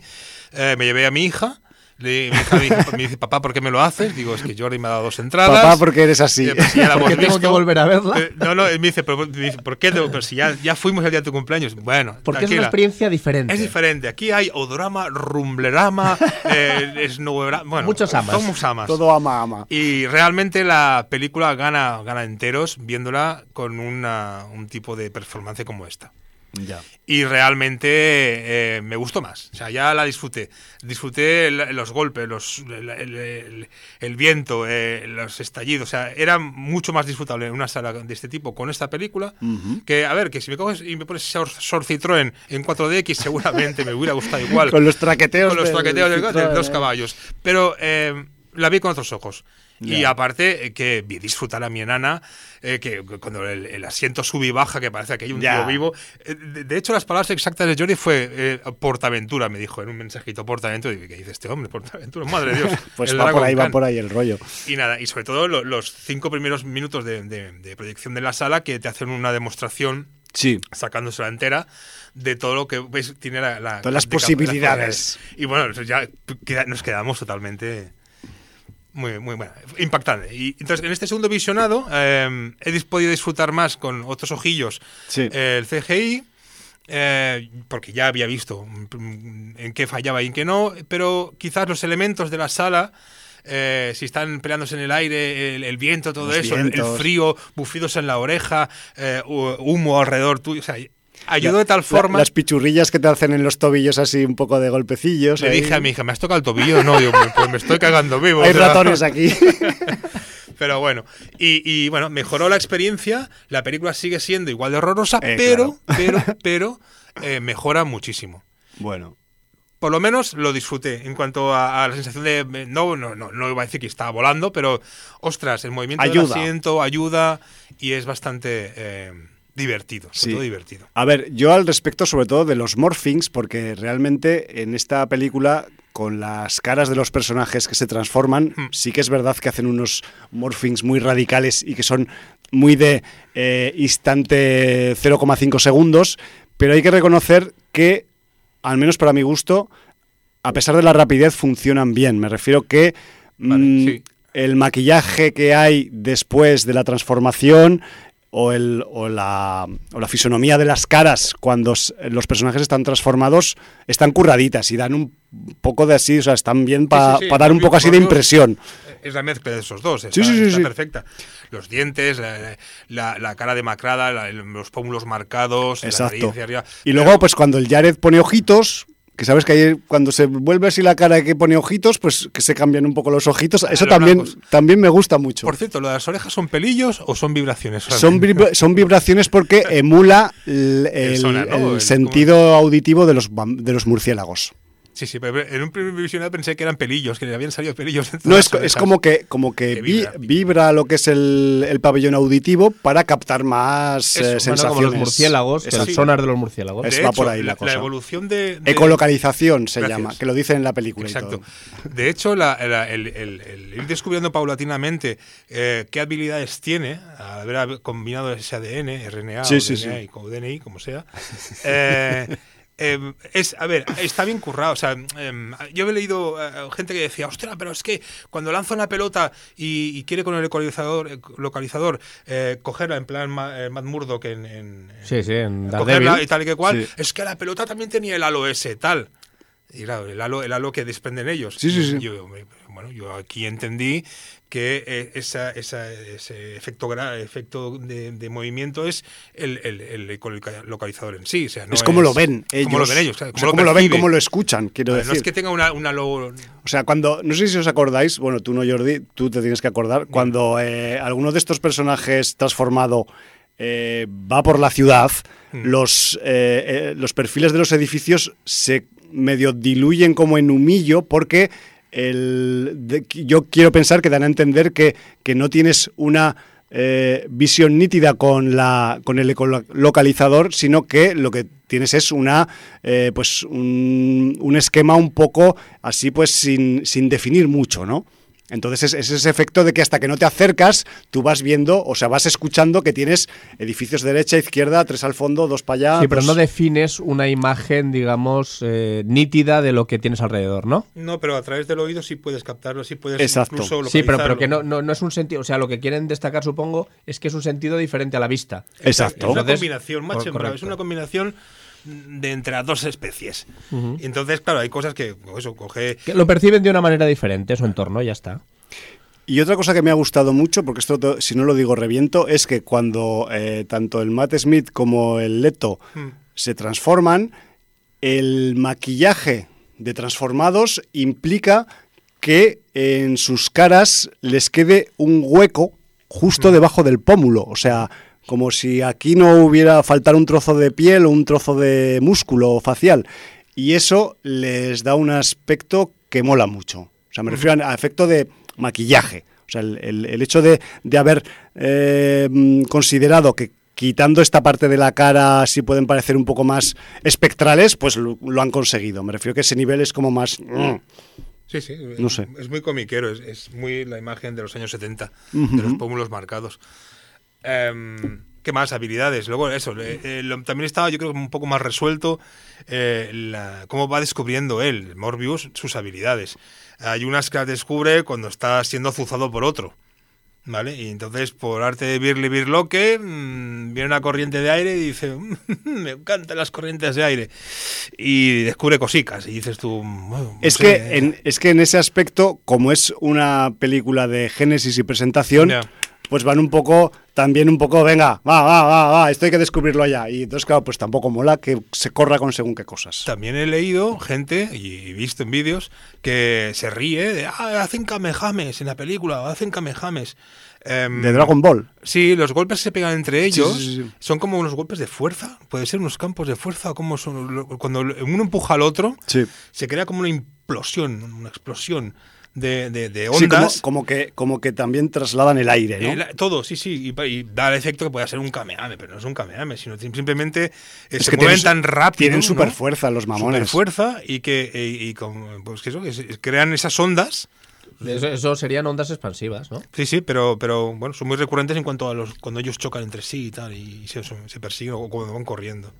Eh, me llevé a mi hija. Le- mi hija me dice, me dice, papá, ¿por qué me lo haces? Digo, es que Jordi me ha dado dos entradas. Papá, porque eres así. Eh, pues si ya la ¿Por qué hemos tengo que volver a verla? Eh, no, no, él me dice, pero, me dice, ¿por qué? tengo- Pero si ya, ya fuimos el día de tu cumpleaños. Bueno, Porque es tranquila. una experiencia diferente. Es diferente. Aquí hay odorama, rumblerama, eh, bueno, Muchos amas. Somos amas. Todo ama, ama. Y realmente la película gana, gana enteros viéndola con una- un tipo de performance como esta. Ya. Y realmente eh, me gustó más. O sea, ya la disfruté. Disfruté el- los golpes, los, el, el- el- el viento, eh, los estallidos. O sea, era mucho más disfrutable en una sala de este tipo con esta película que, a ver, que si me coges y me pones Sor, Sor Citroën en 4DX, seguramente me hubiera gustado igual. Con los traqueteos, Con los del traqueteos del- de dos eh. caballos. Pero eh, la vi con otros ojos. Y aparte, eh, que vi disfrutar a mi enana, eh, que cuando el, el asiento sube y baja, que parece que hay un tío vivo. Eh, de, de hecho, las palabras exactas de Jordi fue eh, Portaventura, me dijo en un mensajito Portaventura. Y ¿qué dice este hombre? Portaventura, madre de Dios. Pues el va por ahí, va Khan. por ahí el rollo. Y nada, y sobre todo lo- los cinco primeros minutos de, de- de proyección de la sala que te hacen una demostración Sí. sacándose la entera de todo lo que pues, tiene la, la- Todas las posibilidades. Y bueno, ya nos quedamos totalmente muy, muy bueno, impactante. Y entonces, en este segundo visionado, eh, he podido disfrutar más con otros ojillos Sí. eh, el CGI. eh, porque ya había visto mm, en qué fallaba y en qué no, pero quizás los elementos de la sala, eh, si están peleándose en el aire, el, el viento, todo Los eso, el- frío, bufidos en la oreja, eh, hu- humo alrededor tuyo, o sea, ayudó de tal La- forma. las pichurrillas que te hacen en los tobillos así un poco de golpecillos. le ahí. dije a mi hija, ¿me has tocado el tobillo? No, digo, pues me estoy cagando vivo. Hay o sea, ratones aquí. Pero bueno, y, y, bueno, mejoró la experiencia, la película sigue siendo igual de horrorosa, Eh, pero, pero, pero, eh, mejora muchísimo. bueno. Por lo menos lo disfruté en cuanto a, a la sensación de. eh, No, no, no, no iba a decir que estaba volando, pero ostras, el movimiento del Ayuda. asiento ayuda y es bastante eh, divertido. Sobre Sí. todo divertido. A ver, yo al respecto sobre todo de los morphings, porque realmente en esta película, con las caras de los personajes que se transforman, Hmm. sí que es verdad que hacen unos morphings muy radicales y que son muy de eh, instante 0,5 segundos, pero hay que reconocer que, al menos para mi gusto, a pesar de la rapidez, funcionan bien. Me refiero que Vale, mm, sí. el maquillaje que hay después de la transformación o, el, o, la, o la fisonomía de las caras cuando los personajes están transformados están curraditas y dan un poco de así, o sea, están bien para Sí, sí, sí. dar un poco así de impresión. Es la mezcla de esos dos, está, Sí, sí, sí, está perfecta. Los dientes, la, la- la cara demacrada, la- los pómulos marcados, la Exacto. hacia arriba. Y luego, pues cuando el Jared pone ojitos, que sabes que ahí cuando se vuelve así la cara que pone ojitos, pues que se cambian un poco los ojitos. Eso también, blancos. también me gusta mucho. Por cierto, ¿lo de las orejas son pelillos o son vibraciones? Son, vibra- son vibraciones porque emula el, el- sonar, ¿no? el El- sentido auditivo de los, de los murciélagos. Sí, sí, pero en un primer visionado pensé que eran pelillos, que le habían salido pelillos. No, es, es como que, como que Que vi- vibra. vibra. lo que es el, el pabellón auditivo para captar más Eso, eh, Bueno, sensaciones. como los murciélagos, el sonar de los murciélagos. Es- va hecho, por ahí la la, cosa. evolución de, de- Ecolocalización se Gracias. llama, que lo dicen en la película. y Exacto. todo. De hecho, la- la- el, el- el ir descubriendo paulatinamente eh, qué habilidades tiene, al haber combinado ese ADN, RNA, Sí, o sí, DNA sí. y con DNI, como sea, eh, eh, es, a ver, está bien currado. O sea, em, yo he leído eh, gente que decía, ostras, pero es que cuando lanza una pelota y, y quiere con el localizador, eh, localizador eh, cogerla en plan Ma- eh, Matt Murdock en, en- Sí, sí, en cogerla y tal y que cual, Sí. es que la pelota también tenía el halo ese, tal. Y claro, el halo, el halo que desprenden ellos. Sí, sí, sí. Yo, bueno, yo aquí entendí que eh, esa, esa- ese efecto, de, de movimiento es el, el- el localizador en sí. O sea, no es como lo ven ellos. Como lo ven ellos, claro, O sea, cómo lo ven, cómo lo escuchan, quiero decir. No es que tenga una, una lo- O sea, cuando, no sé si os acordáis, bueno, tú no, Jordi, tú te tienes que acordar, cuando eh, alguno de estos personajes transformado eh, va por la ciudad, Mm. los, eh, los perfiles de los edificios se medio diluyen como en humillo porque el, yo quiero pensar que dan a entender que, que no tienes una eh, visión nítida con, la, con el localizador, sino que lo que tienes es una eh, pues un, un, esquema un poco así pues sin, sin definir mucho, ¿no? Entonces es, ese efecto de que hasta que no te acercas, tú vas viendo, o sea, vas escuchando que tienes edificios derecha, izquierda, tres al fondo, dos para allá. Sí, pero no defines una imagen, digamos, eh, nítida de lo que tienes alrededor, ¿no? No, pero a través del oído sí puedes captarlo, sí puedes Exacto. incluso Sí, pero, pero que no, no, no, es un sentido, o sea, lo que quieren destacar, supongo, es que es un sentido diferente a la vista. Exacto. Es una combinación, macho, es una combinación de entre las dos especies. Uh -huh. Entonces, claro, hay cosas que pues eso coge. Que lo perciben de una manera diferente, su entorno, ya está. Y otra cosa que me ha gustado mucho, porque esto si no lo digo reviento, es que cuando eh, tanto el Matt Smith como el Leto mm. se transforman, el maquillaje de transformados implica que en sus caras les quede un hueco justo mm. debajo del pómulo. O sea, como si aquí no hubiera faltar un trozo de piel o un trozo de músculo facial. Y eso les da un aspecto que mola mucho. O sea, me refiero a efecto de maquillaje. O sea, el, el, el hecho de, de haber eh, considerado que quitando esta parte de la cara sí pueden parecer un poco más espectrales, pues lo, lo han conseguido. Me refiero que ese nivel es como más... Mm. Sí, sí. No sé. Es muy comiquero, es, es muy la imagen de los años 70, uh -huh. de los pómulos marcados. Um, ¿Qué más? Habilidades. Luego, eso. Eh, lo, también estaba, yo creo, un poco más resuelto eh, la, cómo va descubriendo él, Morbius, sus habilidades. Hay unas que las descubre cuando está siendo azuzado por otro. ¿Vale? Y entonces, por arte de Birli Birloque, mmm, viene una corriente de aire y dice: Me encantan las corrientes de aire. Y descubre cosicas. Y dices tú: bueno, es, no sé. que en, es que en ese aspecto, como es una película de génesis y presentación. Yeah pues van un poco, también un poco, venga, va, va, va, va, esto hay que descubrirlo ya. Y entonces, claro, pues tampoco mola que se corra con según qué cosas. También he leído gente, y visto en vídeos, que se ríe de, ah, hacen kamehames en la película, hacen kamehames. Um, de Dragon Ball. Sí, los golpes se pegan entre ellos. Sí, sí, sí. Son como unos golpes de fuerza. Puede ser unos campos de fuerza. Como son, cuando uno empuja al otro, se crea como una implosión, una explosión de, de, de ondas. Sí, como, como, que, como que también trasladan el aire, ¿no? El, todo, sí, sí, y, y, da el efecto que puede ser un kamehameha, pero no es un kamehameha, sino simplemente eh, es se que mueven tan rápido. Tienen super fuerza los mamones. Super fuerza y que, y, y con, pues que eso, que crean esas ondas. Eso, eso, serían ondas expansivas, ¿no? Sí, sí, pero, pero bueno, son muy recurrentes en cuanto a los cuando ellos chocan entre sí y tal, y se, se persiguen o cuando van corriendo.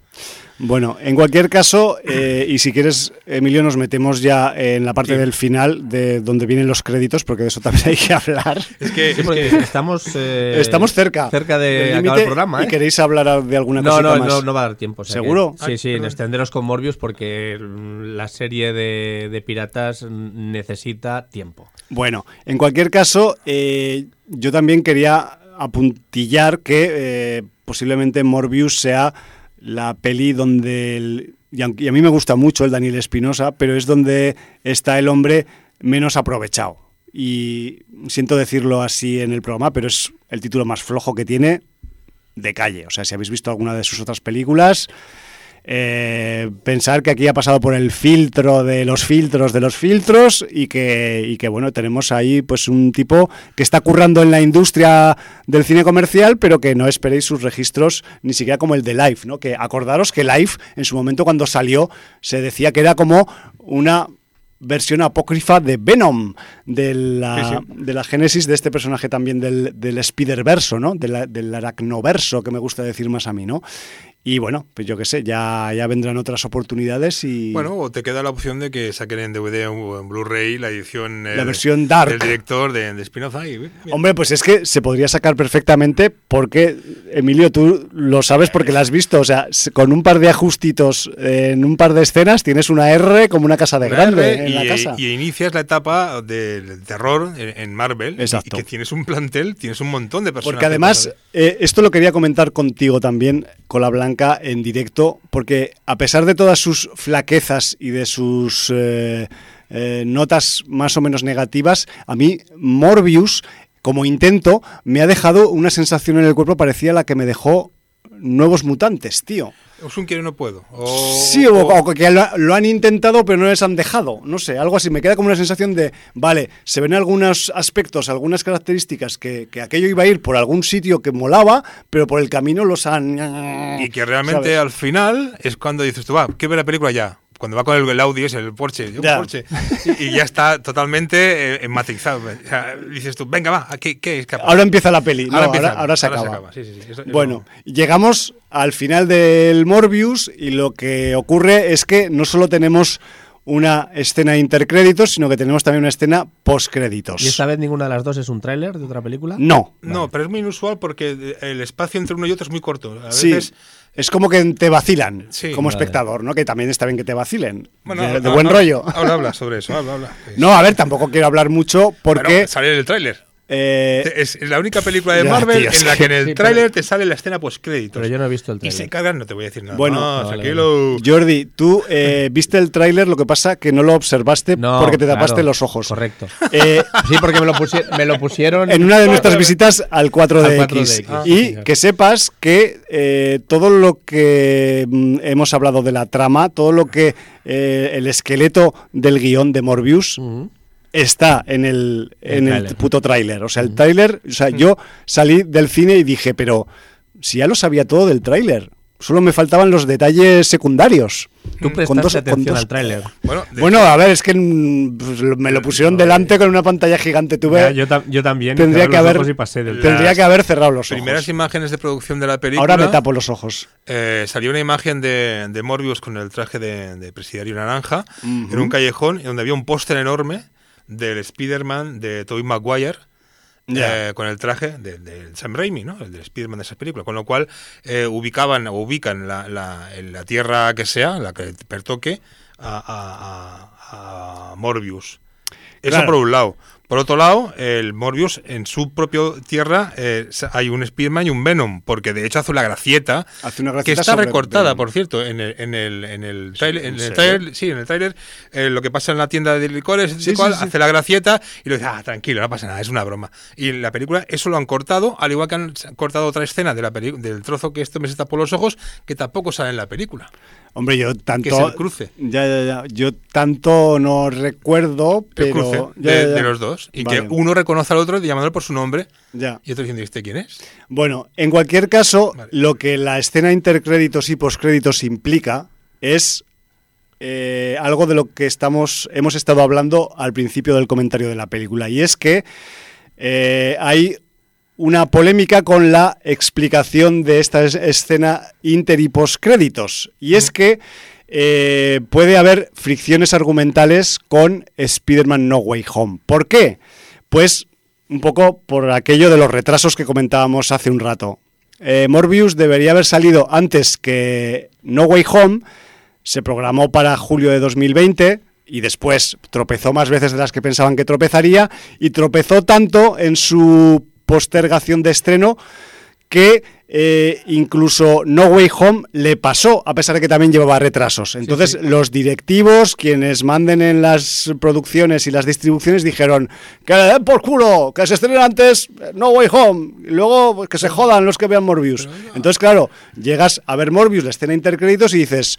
Bueno, en cualquier caso, eh, y si quieres, Emilio, nos metemos ya en la parte sí. del final, de donde vienen los créditos, porque de eso también hay que hablar. Es que, sí, es que estamos, eh, estamos cerca, cerca de acabar el programa. ¿eh? ¿Y queréis hablar de alguna no, cosita no? No, no va a dar tiempo. O sea ¿Seguro? Que, sí, sí, en extenderos con Morbius, porque la serie de, de piratas necesita tiempo. Bueno, en cualquier caso, eh, yo también quería apuntillar que eh, posiblemente Morbius sea la peli donde, el, y, a, mí me gusta mucho el Daniel Espinosa, pero es donde está el hombre menos aprovechado. Y siento decirlo así en el programa, pero es el título más flojo que tiene de calle. O sea, si habéis visto alguna de sus otras películas, eh, pensar que aquí ha pasado por el filtro de los filtros de los filtros y que, y que bueno, tenemos ahí pues un tipo que está currando en la industria del cine comercial, pero que no esperéis sus registros ni siquiera como el de Life, ¿no? Que acordaros que Life en su momento cuando salió se decía que era como una versión apócrifa de Venom, de la, sí, sí. de la génesis de este personaje también del, del Spider-Verso, ¿no? De la, del aracnoverso, que me gusta decir más a mí, ¿no? Y bueno, pues yo qué sé, ya, ya vendrán otras oportunidades y... Bueno, o te queda la opción de que saquen en DVD o en Blu-ray la edición... La versión Dark. Del director de, de Spinoza. Y, Hombre, pues es que se podría sacar perfectamente porque, Emilio, tú lo sabes porque la has visto. O sea, con un par de ajustitos en un par de escenas tienes una R como una casa de una grande R en y, la casa. Y inicias la etapa del terror en Marvel. Exacto. Y que tienes un plantel, tienes un montón de personas. Porque además, eh, esto lo quería comentar contigo también, con la Blanca, en directo, porque a pesar de todas sus flaquezas y de sus eh, eh, notas más o menos negativas, a mí Morbius, como intento, me ha dejado una sensación en el cuerpo parecida a la que me dejó nuevos mutantes, tío. Es un quiero no puedo. O, sí, o, o que lo, lo, han intentado pero no les han dejado. No sé, algo así. Me queda como una sensación de, vale, se ven algunos aspectos, algunas características que, que aquello iba a ir por algún sitio que molaba, pero por el camino los han... Y que realmente ¿sabes? al final es cuando dices tú, va, ¿qué ve la película ya? Cuando va con el, el Audi es el Porsche, y, y ya está totalmente eh, matizado. O sea, dices tú, venga, va, ¿qué, qué es capaz? Ahora empieza la peli, no, ahora, se acaba. Sí, sí, sí, eso- eso- Bueno, llegamos al final del Morbius y lo que ocurre es que no solo tenemos una escena de intercréditos, sino que tenemos también una escena postcréditos. ¿Y esta vez ninguna de las dos es un tráiler de otra película? No. No, pero es muy inusual porque el espacio entre uno y otro es muy corto. A Sí, veces, es como que te vacilan Sí. como Vale. espectador, ¿no? Que también está bien que te vacilen. bueno, de, buen habla- rollo. Habla, habla sobre eso, habla, habla. No, a ver, tampoco quiero hablar mucho porque... Bueno, sale el tráiler. Eh, Es, la única película de Ya, Marvel tío, en la que- en el sí, tráiler te sale la escena postcréditos. Pero yo no he visto el Y tráiler. se cargan, no te voy a decir nada. Bueno, no, vale, tranquilo. Jordi, tú eh, viste el tráiler, lo que pasa que no lo observaste No, porque te tapaste claro, los ojos. Correcto. Eh, Sí, porque me lo, pusie- me lo pusieron. en una de nuestras visitas al 4DX. Al 4DX, Ah. y sí, que sepas que eh, todo lo que mm, hemos hablado de la trama, todo lo que eh, el esqueleto del guion de Morbius. Está en el, El en el puto tráiler. O sea, el tráiler, o sea, yo salí del cine y dije, pero si ya lo sabía todo del tráiler, solo me faltaban los detalles secundarios. Tú Con dos- con atención dos- al tráiler. Bueno, a ver, es que mm, pues, me lo pusieron delante con una pantalla gigante. Tuve, Ya, yo, yo también. tendría que haber- tendría que haber cerrado los ojos. primeras imágenes de producción de la película. Ahora me tapo los ojos. eh, salió una imagen de, de Morbius con el traje de, de presidiario naranja en un callejón donde había un póster enorme del Spider-Man de Tobey Maguire. Eh, con el traje de, de Sam Raimi, ¿no? El del Spider-Man de esa película. Con lo cual eh, ubicaban o ubican la, la, en la tierra que sea, la que pertoque, a, a- a Morbius. Eso Claro. por un lado. Por otro lado, el Morbius en su propia tierra eh, hay un Spider-Man y un Venom, porque de hecho hace una gracieta, Hace una que está recortada, Venom. por cierto, en el, en el, en el trailer, en ¿en el trailer- sí, en el trailer, eh, lo que pasa en la tienda de licores, Sí, y cual, sí, sí. hace la gracieta y lo dice, ah, tranquilo, no pasa nada, es una broma. Y en la película eso lo han cortado, al igual que han cortado otra escena de la del trozo que esto me se tapó los ojos, que tampoco sale en la película. Hombre, yo tanto. Que es el cruce. Ya, ya, ya. Yo tanto no recuerdo, El pero. cruce ya, de, los dos. Y Vale. que uno reconoce al otro llamándolo por su nombre Ya. y otro diciendo, ¿y este quién es? Bueno, en cualquier caso, Vale. lo que la escena intercréditos y postcréditos implica es eh, algo de lo que estamos hemos estado hablando al principio del comentario de la película y es que eh, hay una polémica con la explicación de esta es- escena inter y postcréditos y es que eh, puede haber fricciones argumentales con Spider-Man No Way Home. ¿Por qué? Pues un poco por aquello de los retrasos que comentábamos hace un rato. Eh, Morbius debería haber salido antes que No Way Home, se programó para julio de 2020 y después tropezó más veces de las que pensaban que tropezaría y tropezó tanto en su postergación de estreno que eh, incluso No Way Home le pasó, a pesar de que también llevaba retrasos. Entonces, los directivos, quienes manden en las producciones y las distribuciones, dijeron que le den por culo, que se estrenen antes No Way Home, y luego pues, que se jodan los que vean Morbius. Entonces, claro, llegas a ver Morbius, la escena intercréditos, y dices,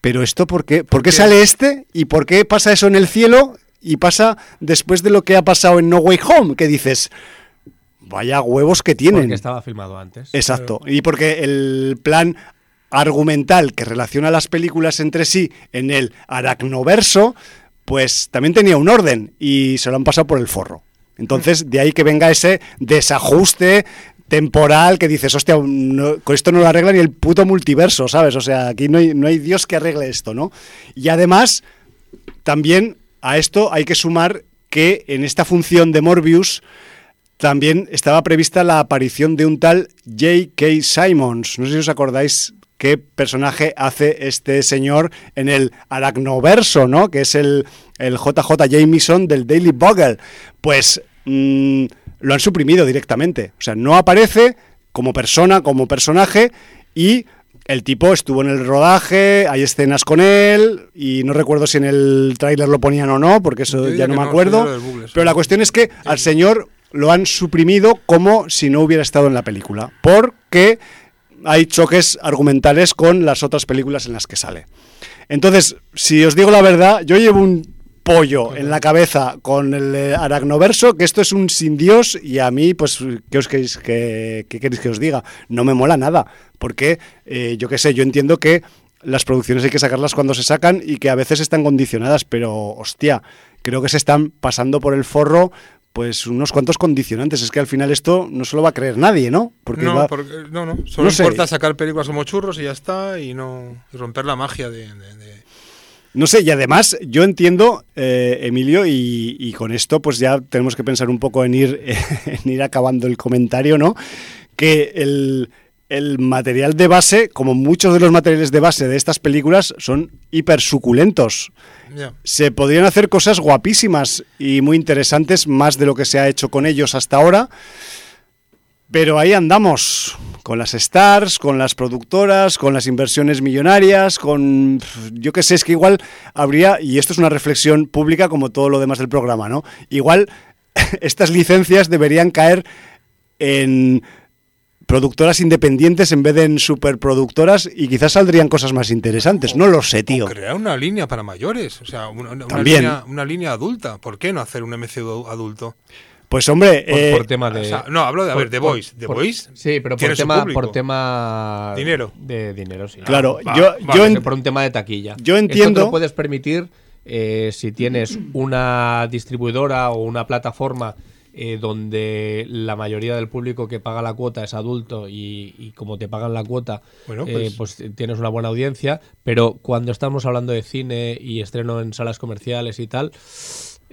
¿pero esto por qué? ¿Por qué sale este? ¿Y por qué pasa eso en el cielo? Y pasa después de lo que ha pasado en No Way Home, que dices, vaya huevos que tienen. Porque estaba filmado antes. Exacto. Y porque el plan argumental que relaciona las películas entre sí en el aracnoverso, pues también tenía un orden y se lo han pasado por el forro. Entonces, de ahí que venga ese desajuste temporal que dices, hostia, no- con esto no lo arregla ni el puto multiverso, ¿sabes? O sea, aquí no hay, no hay Dios que arregle esto, ¿no? Y además, también a esto hay que sumar que en esta función de Morbius también estaba prevista la aparición de un tal J.K. Simons. No sé si os acordáis qué personaje hace este señor en el Aracnoverso, ¿no? Que es el, el JJ Jameson del Daily Bugle. Pues mm, lo han suprimido directamente. O sea, no aparece como persona, como personaje y el tipo estuvo en el rodaje, hay escenas con él y no recuerdo si en el tráiler lo ponían o no, porque eso ya no me no, acuerdo. Google, pero la cuestión es que al señor lo han suprimido como si no hubiera estado en la película, porque hay choques argumentales con las otras películas en las que sale. Entonces, si os digo la verdad, yo llevo un pollo en la cabeza con el eh, aracnoverso, que esto es un sin Dios y a mí, pues, ¿qué os queréis que, qué queréis que os diga? No me mola nada, porque eh, yo qué sé, yo entiendo que las producciones hay que sacarlas cuando se sacan y que a veces están condicionadas, pero hostia, creo que se están pasando por el forro pues unos cuantos condicionantes. Es que al final esto no se lo va a creer nadie, ¿no? Porque no, porque, no, no, solo importa sacar películas como churros y ya está, y no y romper la magia de, No sé, y además yo entiendo, eh, Emilio, y, y, con esto pues ya tenemos que pensar un poco en ir, en ir acabando el comentario, ¿no? Que el, el material de base, como muchos de los materiales de base de estas películas, son hiper suculentos. Yeah. Se podrían hacer cosas guapísimas y muy interesantes, más de lo que se ha hecho con ellos hasta ahora. Pero ahí andamos, con las stars, con las productoras, con las inversiones millonarias, con... Yo qué sé, es que igual habría, y esto es una reflexión pública como todo lo demás del programa, ¿no? Igual estas licencias deberían caer en productoras independientes en vez de en superproducturas y quizás saldrían cosas más interesantes. No lo sé, tío. O crear una línea para mayores, o sea, una, una, línea, una, línea, adulta. ¿Por qué no hacer un MCU adulto? Pues hombre, por, eh, por tema de. O sea, no, hablo de, a ver, The Voice. The Voice. Sí, pero por tema, por tema. Dinero. De dinero, sí. Claro, va, yo, va, yo en, por un tema de taquilla. Yo entiendo. Esto te lo puedes permitir eh, si tienes una distribuidora o una plataforma eh, donde la mayoría del público que paga la cuota es adulto y, y como te pagan la cuota, bueno, pues... Eh, pues... tienes una buena audiencia, pero cuando estamos hablando de cine y estreno en salas comerciales y tal,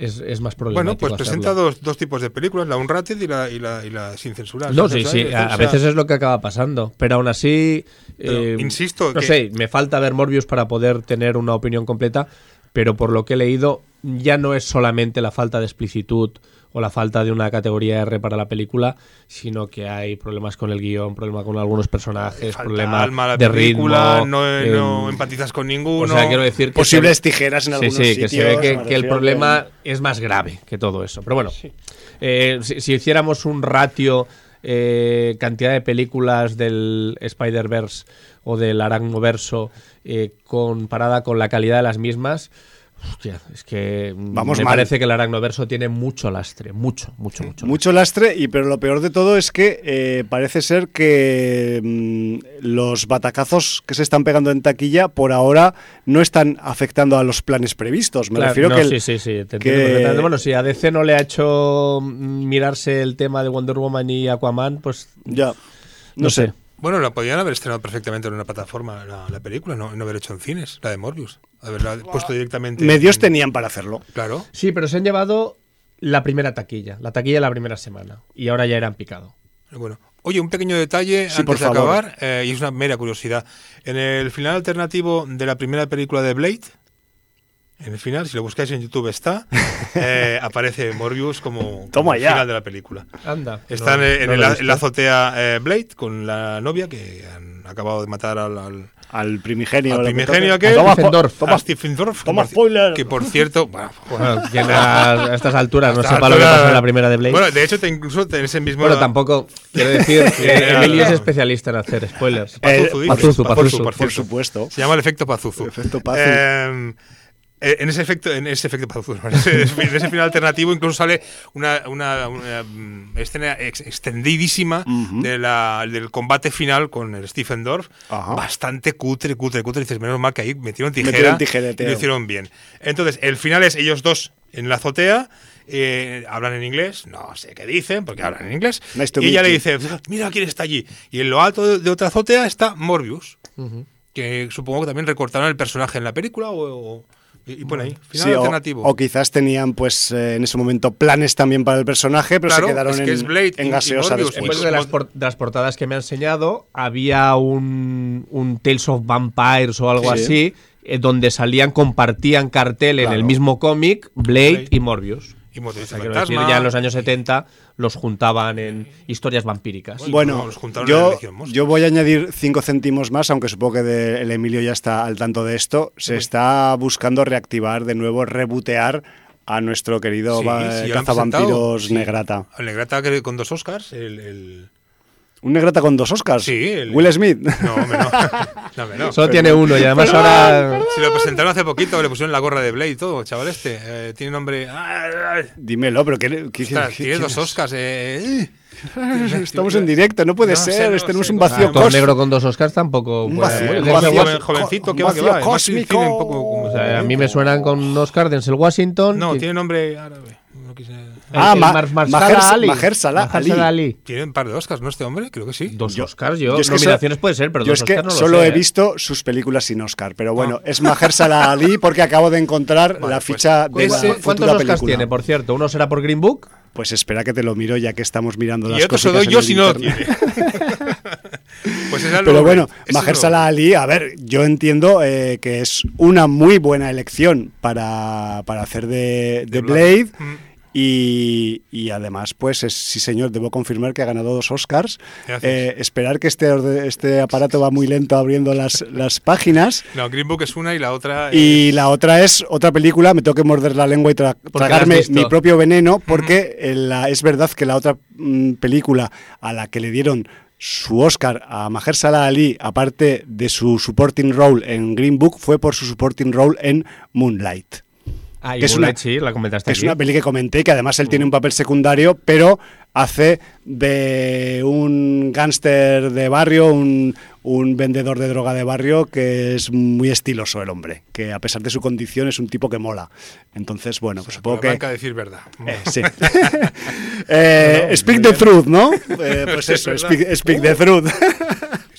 es, es más problemático. Bueno, pues presenta dos, dos, tipos de películas, la unrated y la, y la, y la sin censurar. No, sí, sí, a, a, veces es lo que acaba pasando, pero aún así... Pero, eh, insisto... No que... sé, me falta ver Morbius para poder tener una opinión completa, pero por lo que he leído, ya no es solamente la falta de explicitud o la falta de una categoría R para la película, sino que hay problemas con el guion, problemas con algunos personajes, problemas de película, ritmo. No, eh, no, empatizas con ninguno. O sea, quiero decir que posibles se, tijeras en sí, algunos sí, sitios. que se ve que, que el problema es más grave que todo eso. Pero bueno, sí. eh, si, si, hiciéramos un ratio eh, cantidad de películas del Spider-Verse o del Aracnoverso eh, comparada con la calidad de las mismas, Hostia, es que Vamos me mal. parece que el Aracnoverso tiene mucho lastre, mucho, mucho, mucho. Mucho lastre, y pero lo peor de todo es que eh, parece ser que mmm, los batacazos que se están pegando en taquilla por ahora no están afectando a los planes previstos. Me claro, refiero no, que, el, sí, sí, sí, te que... Bueno, si a DC no le ha hecho mirarse el tema de Wonder Woman y Aquaman, pues ya no, no sé. sé. Bueno, la podían haber estrenado perfectamente en una plataforma, la, la película, no, no, haber hecho en cines, la de Morbius. Haberla puesto directamente. Medios en... tenían para hacerlo. Claro. Sí, pero se han llevado la primera taquilla, la taquilla de la primera semana. Y ahora ya eran picado. Bueno. Oye, un pequeño detalle sí, antes de favor. acabar, eh, y es una mera curiosidad. En el final alternativo de la primera película de Blade, en el final, si lo buscáis en YouTube está, eh, aparece Morbius como, como el final de la película. Anda. Está no, en, no el, en, la azotea eh, Blade con la novia que han acabado de matar al, al, al primigenio. Al primigenio aquel. Toma, toma. Toma spoiler. Que por cierto. Bueno, bueno quien a, a, estas alturas no sepa lo que pasó en la primera de Blade. Bueno, de hecho, te incluso en ese mismo. Bueno, tampoco. Quiero decir que Emilio es especialista en hacer spoilers. Pazuzu, Pazuzu, Pazuzu, por, por supuesto. Se llama el efecto Pazuzu. El efecto Pazuzu. Eh, en ese efecto, en ese efecto en ese, en ese final alternativo incluso sale una, una, una escena ex, extendidísima uh -huh. de la, del combate final con el Stephen Dorff, Ajá. bastante cutre, cutre, cutre. Dices, menos mal que ahí metieron tijera metieron y lo hicieron bien. Entonces, el final es ellos dos en la azotea. Eh, hablan en inglés, no sé qué dicen, porque hablan en inglés. Nice y ella le dice, mira quién está allí. Y en lo alto de, de otra azotea está Morbius, uh -huh. que supongo que también recortaron el personaje en la película o, o y, y pone ahí, final sí, alternativo. O, o, quizás tenían, pues, eh, en ese momento planes también para el personaje, pero claro, se quedaron es que en, es Blade en gaseosa después. de las, por, de las, portadas que me ha enseñado, había un, un Tales of Vampires o algo Sí. así, eh, donde salían, compartían cartel en el mismo cómic, Blade, Blade. y Morbius. Y O sea, decir, fantasma. ya en los años 70 los juntaban en historias vampíricas. Bueno, los juntaron en yo, yo voy a añadir cinco céntimos más, aunque supongo que de- el Emilio ya está al tanto de esto. Se está buscando reactivar de nuevo, rebotear a nuestro querido Sí, cazavampiros presentado, sí. Negrata. El Negrata que con dos Oscars, el... el- ¿Un Negrata con dos Oscars? Sí, el- Will Smith. No, hombre, no. No, hombre, no. Solo tiene uno y además ahora... Si lo presentaron hace poquito, le pusieron la gorra de Blade y todo, chaval este. Eh, tiene nombre... Ah, ah, Dímelo, pero ¿qué, qué- ostras, qué- tiene dos? Oscars. Eh, Estamos en directo, no puede No sé, ser, no este no es sé, un sé. vacío cósmico. negro con dos Oscars tampoco Un vacío- puede un vacío- joven- jovencito, un que va, que vacío va. Además, cósmico. un poco- O sea, a mí me suenan con Oscar Denzel Washington. No, que- tiene nombre árabe. No quise- Ah, Ma- Maher- Mahershala Ali. Ali. Tiene un par de Oscars, ¿no? Este hombre, creo que sí. Dos Yo- Oscars, yo, yo es que nominaciones puede ser, pero Yo dos es que Oscars no lo solo sé, he ¿eh? visto sus películas sin Oscar, pero bueno, es Mahershala Ali porque acabo de encontrar la pues, ficha de Ese- la ¿Cuántos futura Oscars película. tiene, por cierto? ¿Uno será por Green Book? Pues espera que te lo miro ya que estamos mirando las Y otro se lo cositas doy yo si no lo internet. tiene. pues es el Pero bueno, ese es el Mahershala nombre. Ali, a ver, yo entiendo eh, que es una muy buena elección para, para hacer de, de De Blade. Blade. Mm. Y, y además, pues es, sí señor, debo confirmar que ha ganado dos Oscars. Eh, esperar que este, este aparato va muy lento abriendo las, las páginas. No, Green Book es una y la otra. Y la otra es otra película, me tengo que morder la lengua y tra- tragarme mi propio veneno, porque eh, la- es verdad que la otra mm, película a la que le dieron su Oscar a Mahershala Ali, aparte de su supporting role en Green Book, fue por su supporting role en Moonlight. Ah, Que es una- sí, la comentaste Que es aquí. una peli que comenté, que además él tiene un papel secundario, pero hace de un gángster de barrio, un, un vendedor de droga de barrio, que es muy estiloso el hombre, que a pesar de su condición es un tipo que mola. Entonces, bueno, pues supongo Pero que... Blanca decir verdad. Eh, sí. Eh, speak the truth, ¿no? Eh, pues Es eso, speak, speak the truth.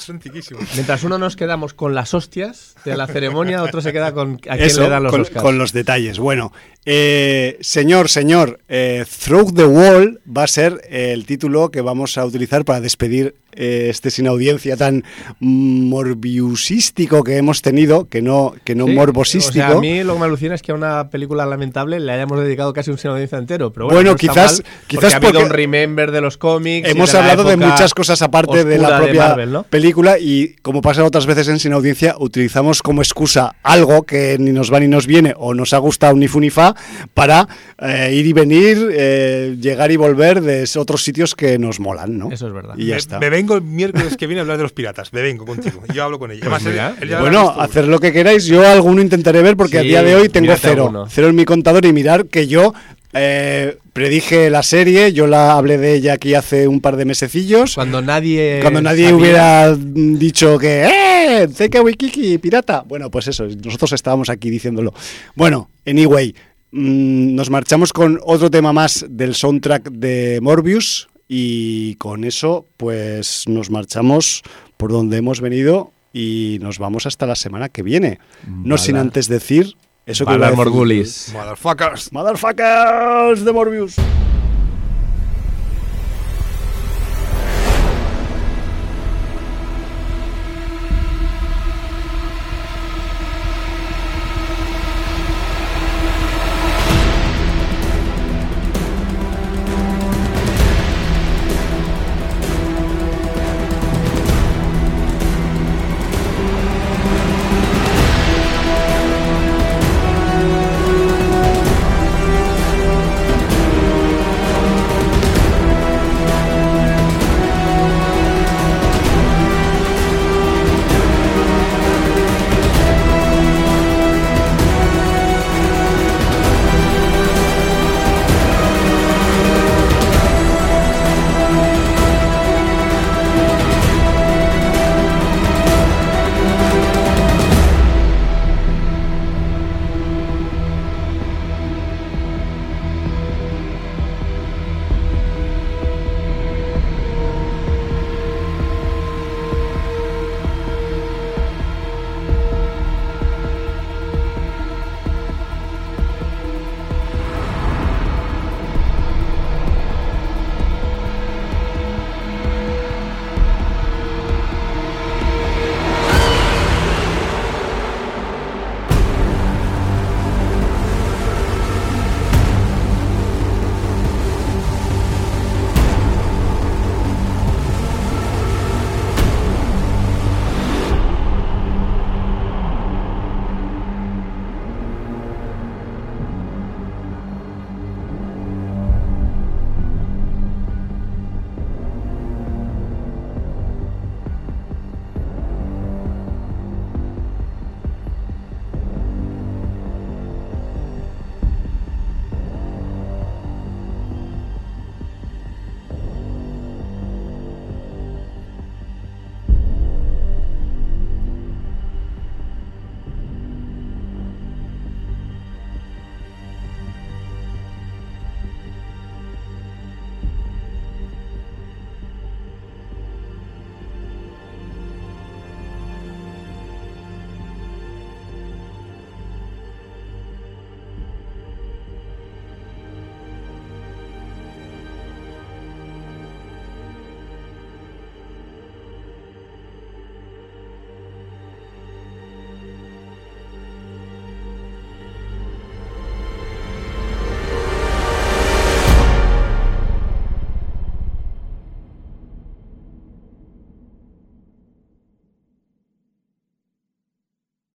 Es antiquísimo. Mientras uno nos quedamos con las hostias de la ceremonia, otro se queda con a quién Eso, le dan los con, Oscars. con los detalles. Bueno, eh, señor, señor, eh, Through the Wall va a ser el título que vamos a utilizar para despedir este sin audiencia tan morbiusístico que hemos tenido, que no, que no Sí, morbosístico. O sea, a mí lo que me alucina es que a una película lamentable le hayamos dedicado casi un sin audiencia entero. Pero bueno, Bueno, no está quizás- quizás porque ha habido porque un remember de los cómics. Hemos de hablado de muchas cosas aparte de la propia Marvel, ¿no? película y como pasa otras veces en Sin Audiencia, utilizamos como excusa algo que ni nos va ni nos viene o nos ha gustado ni fu ni fa para eh, ir y venir, eh, llegar y volver de otros sitios que nos molan, ¿no? Eso es verdad. Y ya está. me vengo el miércoles que viene a hablar de los piratas. Me vengo contigo. Yo hablo con ella. Además, mira, él- ya Bueno, hacer lo que queráis. Yo alguno intentaré ver porque a Sí, día de hoy tengo cero. alguno. Cero en mi contador y mirar que yo eh, predije la serie, yo la hablé de ella aquí hace un par de mesecillos. Cuando nadie. Cuando nadie sabía- hubiera dicho que ¡Eh! Zeca Wikiki, pirata. Bueno, pues eso, nosotros estábamos aquí diciéndolo. Bueno, anyway, mm, nos marchamos con otro tema más del soundtrack de Morbius y con eso pues nos marchamos por donde hemos venido y nos vamos hasta la semana que viene. No sin antes decir eso que iba a Valar decir. Morgulis. Motherfuckers. Motherfuckers de Morbius.